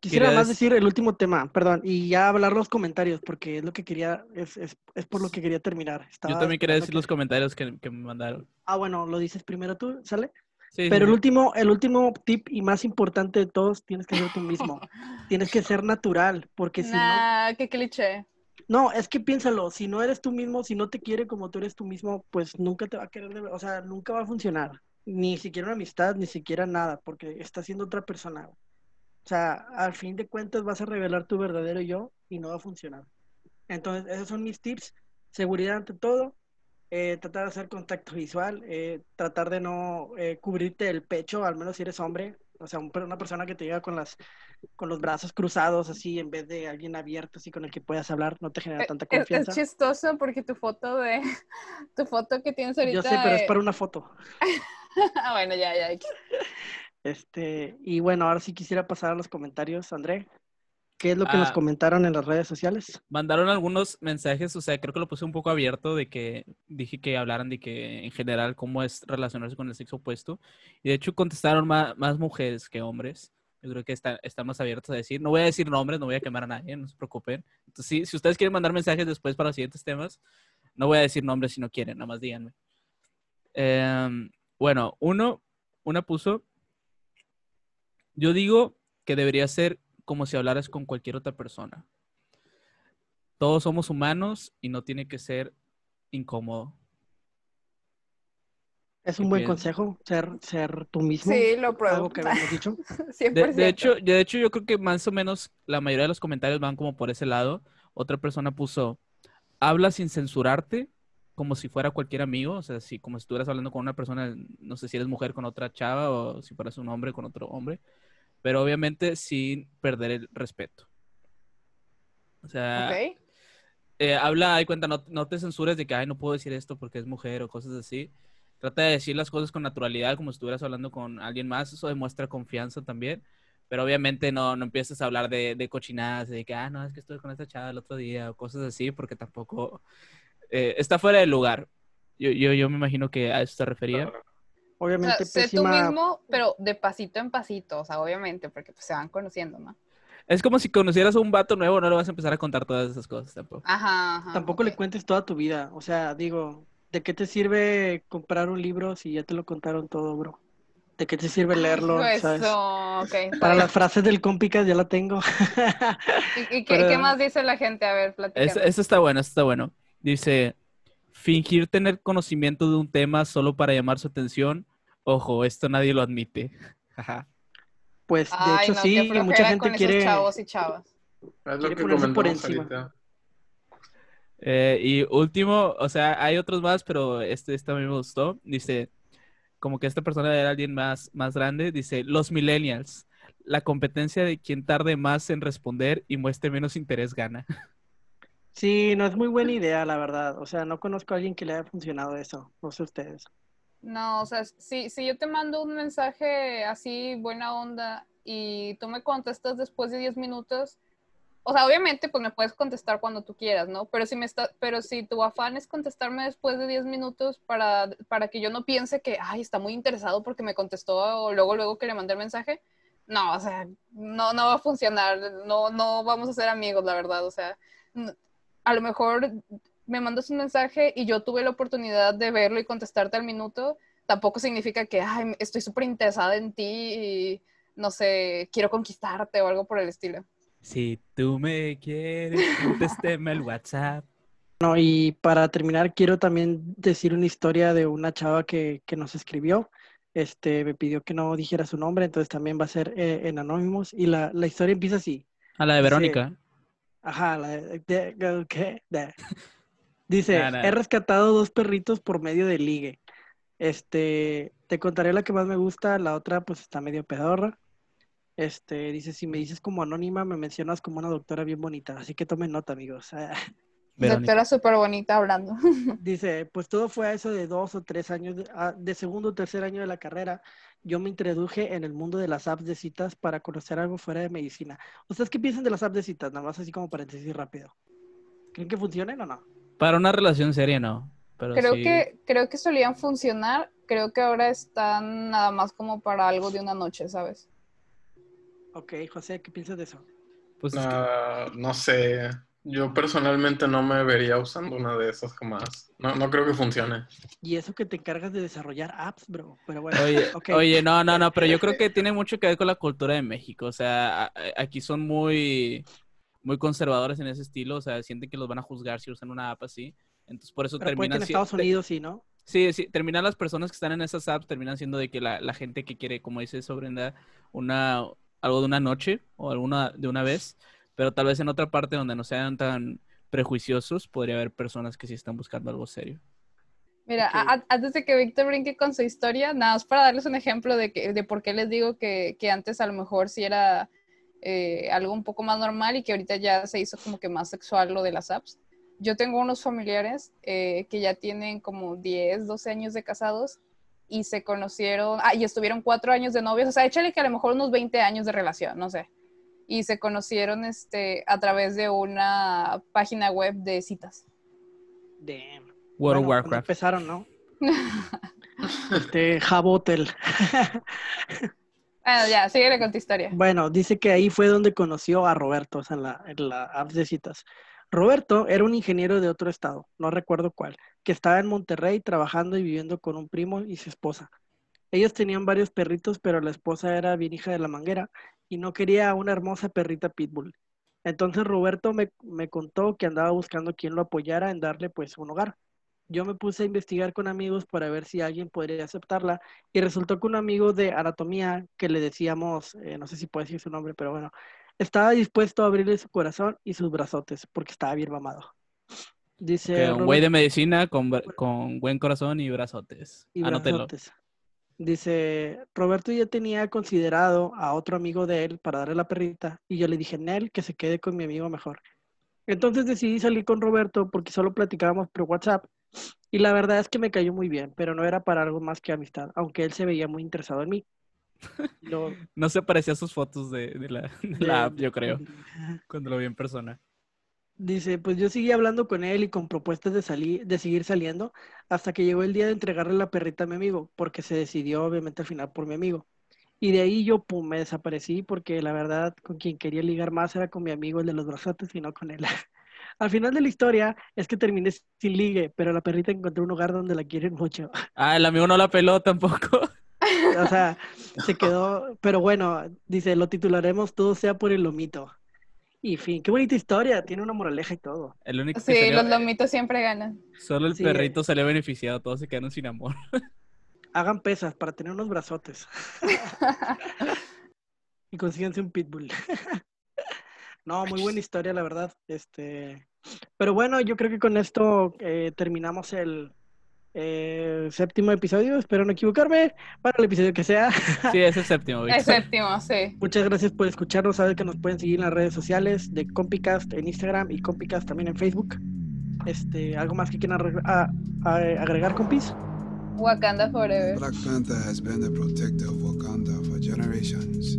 Quisiera más dec- decir el último tema, perdón, y ya hablar los comentarios, porque es lo que quería, es, es, es por lo que quería terminar. Yo también quería decir que- los comentarios que, que me mandaron. Ah, bueno, lo dices primero tú, ¿sale? Sí, Pero sí, el último, el último tip y más importante de todos, tienes que ser tú mismo. tienes que ser natural, porque si no, Nah, qué cliché. No, es que piénsalo, si no eres tú mismo, si no te quiere como tú eres tú mismo, pues nunca te va a querer, de o sea, nunca va a funcionar. Ni siquiera una amistad, ni siquiera nada, porque está siendo otra persona. O sea, al fin de cuentas vas a revelar tu verdadero yo y no va a funcionar. Entonces, esos son mis tips. Seguridad ante todo, eh, tratar de hacer contacto visual, eh, tratar de no eh, cubrirte el pecho, al menos si eres hombre. O sea, un- una persona que te llega con las con los brazos cruzados así en vez de alguien abierto así con el que puedas hablar, no te genera tanta Eh, Es, es confianza. chistoso porque tu foto de tu foto que tienes ahorita. Yo sé, pero es eh, para una foto. ah, bueno, ya, ya. Este, y bueno, ahora sí quisiera pasar a los comentarios, André. ¿Qué es lo que nos Ah. comentaron en las redes sociales? Mandaron algunos mensajes, o sea, creo que lo puse un poco abierto de que dije que hablaran de que en general cómo es relacionarse con el sexo opuesto. Y de hecho contestaron más, más mujeres que hombres. Yo creo que está- están más abiertos a decir. No voy a decir nombres, no voy a quemar a nadie, no se preocupen. Entonces, sí, si ustedes quieren mandar mensajes después para los siguientes temas, no voy a decir nombres si no quieren, nada más díganme. Em, bueno, uno, una puso, yo digo que debería ser como si hablaras con cualquier otra persona. Todos somos humanos y no tiene que ser incómodo. Es un ¿Qué buen piensas? consejo, ser, ser tú mismo. Sí, lo pruebo. Algo que habíamos dicho. 100%. De, de hecho, de hecho, yo creo que más o menos la mayoría de los comentarios van como por ese lado. Otra persona puso, habla sin censurarte, como si fuera cualquier amigo, o sea, si como si estuvieras hablando con una persona, no sé si eres mujer con otra chava o si fueras un hombre con otro hombre, pero obviamente sin perder el respeto. O sea, Ok. eh, habla, hay cuenta, no, no te censures de que, ay, no puedo decir esto porque es mujer o cosas así. Trata de decir las cosas con naturalidad, como si estuvieras hablando con alguien más. Eso demuestra confianza también. Pero obviamente no, no empieces a hablar de, de cochinadas, de que, ah, no, es que estuve con esta chava el otro día o cosas así, porque tampoco eh, está fuera de lugar. Yo, yo, yo me imagino que a eso se refería. Claro. O Obviamente sea, sé tú pésima. mismo, pero de pasito en pasito, o sea, obviamente, porque pues, se van conociendo, ¿no? Es como si conocieras a un vato nuevo, no le vas a empezar a contar todas esas cosas tampoco. Ajá, ajá. Tampoco le cuentes toda tu vida. O sea, digo, ¿de qué te sirve comprar un libro si ya te lo contaron todo, bro? ¿De qué te sirve leerlo? Pues, ¿sabes? oh, Para las frases del Compicas ya la tengo. ¿Y, y qué, Pero- qué más dice la gente? A ver, Es- platícame. Eso está bueno, eso está bueno. Dice, fingir tener conocimiento de un tema solo para llamar su atención. Ojo, esto nadie lo admite. Ajá. Pues de Ay, hecho no, sí, mucha gente con quiere. esos chavos y chavas. Es Quiere lo que ponerse por comentamos encima. ahorita. Eh, y último, o sea, hay otros más, pero este, este a mí me gustó. Dice, como que esta persona era alguien más, más grande. Dice, los millennials, la competencia de quien tarde más en responder y muestre menos interés gana. Sí, no es muy buena idea, la verdad. O sea, no conozco a alguien que le haya funcionado eso. No sé ustedes. No, o sea, si, si yo te mando un mensaje así, buena onda, y tú me contestas después de 10 minutos, o sea, obviamente, pues me puedes contestar cuando tú quieras, ¿no? Pero si, me está, pero si tu afán es contestarme después de 10 minutos para, para que yo no piense que, ay, está muy interesado porque me contestó o luego, luego que le mandé el mensaje, no, o sea, no, no va a funcionar, no, no vamos a ser amigos, la verdad, o sea, a lo mejor me mandas un mensaje y yo tuve la oportunidad de verlo y contestarte al minuto, tampoco significa que, ay, estoy súper interesada en ti y, no sé, quiero conquistarte o algo por el estilo. Si tú me quieres, contésteme el WhatsApp. No, y para terminar, quiero también decir una historia de una chava que, que nos escribió. Este, me pidió que no dijera su nombre, entonces también va a ser eh, en Anonymous. Y la, la historia empieza así. A la de Verónica. Ajá, la de, de- de- ¿qué? De- Dice, Nah, nah. he rescatado dos perritos por medio de ligue. Este, te contaré la que más me gusta, la otra pues está medio pedorra. Este, dice, si me dices como anónima, me mencionas como una doctora bien bonita, así que tomen nota, amigos. Verónica. Doctora súper bonita hablando. Dice, pues todo fue a eso de dos o tres años, de, ah, de segundo o tercer año de la carrera. Yo me introduje en el mundo de las apps de citas para conocer algo fuera de medicina. ¿Ustedes qué piensan de las apps de citas? Nada más así como paréntesis rápido. ¿Creen que funcionen o no? Para una relación seria, no. Pero Creo sí- que, creo que solían funcionar, creo que ahora están nada más como para algo de una noche, ¿sabes? Ok, José, ¿qué piensas de eso? pues, es que- Ah, no sé. Yo personalmente no me vería usando una de esas jamás. No, no creo que funcione. Y eso que te encargas de desarrollar apps, bro. Pero bueno, Oye, oye, no, no, no, pero yo creo que tiene mucho que ver con la cultura de México. O sea, aquí son muy, muy conservadores en ese estilo. O sea, sienten que los van a juzgar si usan una app así. Entonces, por eso Pero puede que terminan en Estados Unidos sí, ¿no? Sí, sí, terminan las personas que están en esas apps, terminan siendo de que la, la gente que quiere, como dice Sobrenda, una, algo de una noche o alguna de una vez, pero tal vez en otra parte donde no sean tan prejuiciosos, podría haber personas que sí están buscando algo serio. Mira, a- antes de que Víctor brinque con su historia, nada más para darles un ejemplo de, que, de por qué les digo que, que antes a lo mejor sí era eh, algo un poco más normal y que ahorita ya se hizo como que más sexual lo de las apps. Yo tengo unos familiares eh, que ya tienen como 10, 12 años de casados y se conocieron, ah, y estuvieron cuatro años de novios, o sea, échale que a lo mejor unos 20 años de relación, no sé. y se conocieron este, a través de una página web de citas. Damn. World of Warcraft. Empezaron, ¿no? Este, Jabotel. Bueno, ya, síguele con tu historia. Bueno, dice que ahí fue donde conoció a Roberto, o sea, en la, en app de citas. Roberto era un ingeniero de otro estado, no recuerdo cuál, que estaba en Monterrey trabajando y viviendo con un primo y su esposa. Ellos tenían varios perritos, pero la esposa era bien hija de la manguera y no quería una hermosa perrita pitbull. Entonces Roberto me, me contó que andaba buscando quien lo apoyara en darle pues un hogar. Yo me puse a investigar con amigos para ver si alguien podría aceptarla y resultó que un amigo de anatomía que le decíamos, eh, no sé si puedo decir su nombre, pero bueno, estaba dispuesto a abrirle su corazón y sus brazotes porque estaba bien mamado. Dice un güey de medicina con, con buen corazón y brazotes. y Anótelo. brazotes. Dice, Roberto ya tenía considerado a otro amigo de él para darle la perrita y yo le dije, Nel, que se quede con mi amigo mejor. Entonces decidí salir con Roberto porque solo platicábamos por WhatsApp y la verdad es que me cayó muy bien, pero no era para algo más que amistad, aunque él se veía muy interesado en mí. No se parecía a sus fotos de, de la, de de- la app, yo creo, cuando lo vi en persona. Dice, pues yo seguí hablando con él y con propuestas de salir, de seguir saliendo, hasta que llegó el día de entregarle la perrita a mi amigo, porque se decidió obviamente al final por mi amigo. Y de ahí yo, pum, me desaparecí, porque la verdad, con quien quería ligar más era con mi amigo, el de los brazotes, y no con él. Al final de la historia es que terminé sin ligue, pero la perrita encontró un lugar donde la quieren mucho. Ah, el amigo no la peló tampoco. O sea, se quedó, pero bueno, dice, lo titularemos Todo sea por el lomito. Y fin, qué bonita historia, tiene una moraleja y todo. El único que Sí, salió- los lomitos siempre ganan. Solo el Sí, perrito salió beneficiado, todos se quedaron sin amor. Hagan pesas para tener unos brazotes. y consíganse un pitbull. No, muy buena historia, la verdad. Este, pero bueno, yo creo que con esto eh, terminamos el eh, séptimo episodio. Espero no equivocarme para el episodio que sea. Sí, es el séptimo, El Víctor. séptimo, sí. Muchas gracias por escucharnos. Saben que nos pueden seguir en las redes sociales de Compicast en Instagram y Compicast también en Facebook. Este, ¿algo más que quieran agregar, compis? Wakanda Forever. Black Panther has been the protector of Wakanda for generations.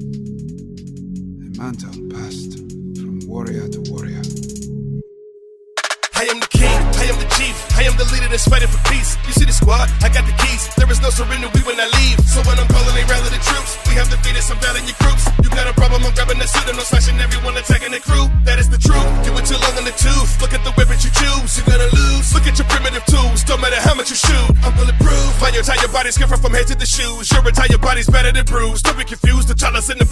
A mantle passed from warrior to warrior. I am the king, I am the chief, I am the leader that's fighting for peace. You see the squad, I got the keys. There is no surrender, we will not leave. So when I'm calling, they rally the troops. We have defeated some doubting your groups. You got a problem, I'm grabbing the suit, and no slashing everyone attacking the crew. That is the truth. You were too long in the tooth. Look at the weapon you choose, you're gonna lose. Look at your primitive tools, don't matter how much you shoot. I'm bulletproof. My entire body's different from head to the shoes. Your entire body's better than bruised. Don't be confused, the us in the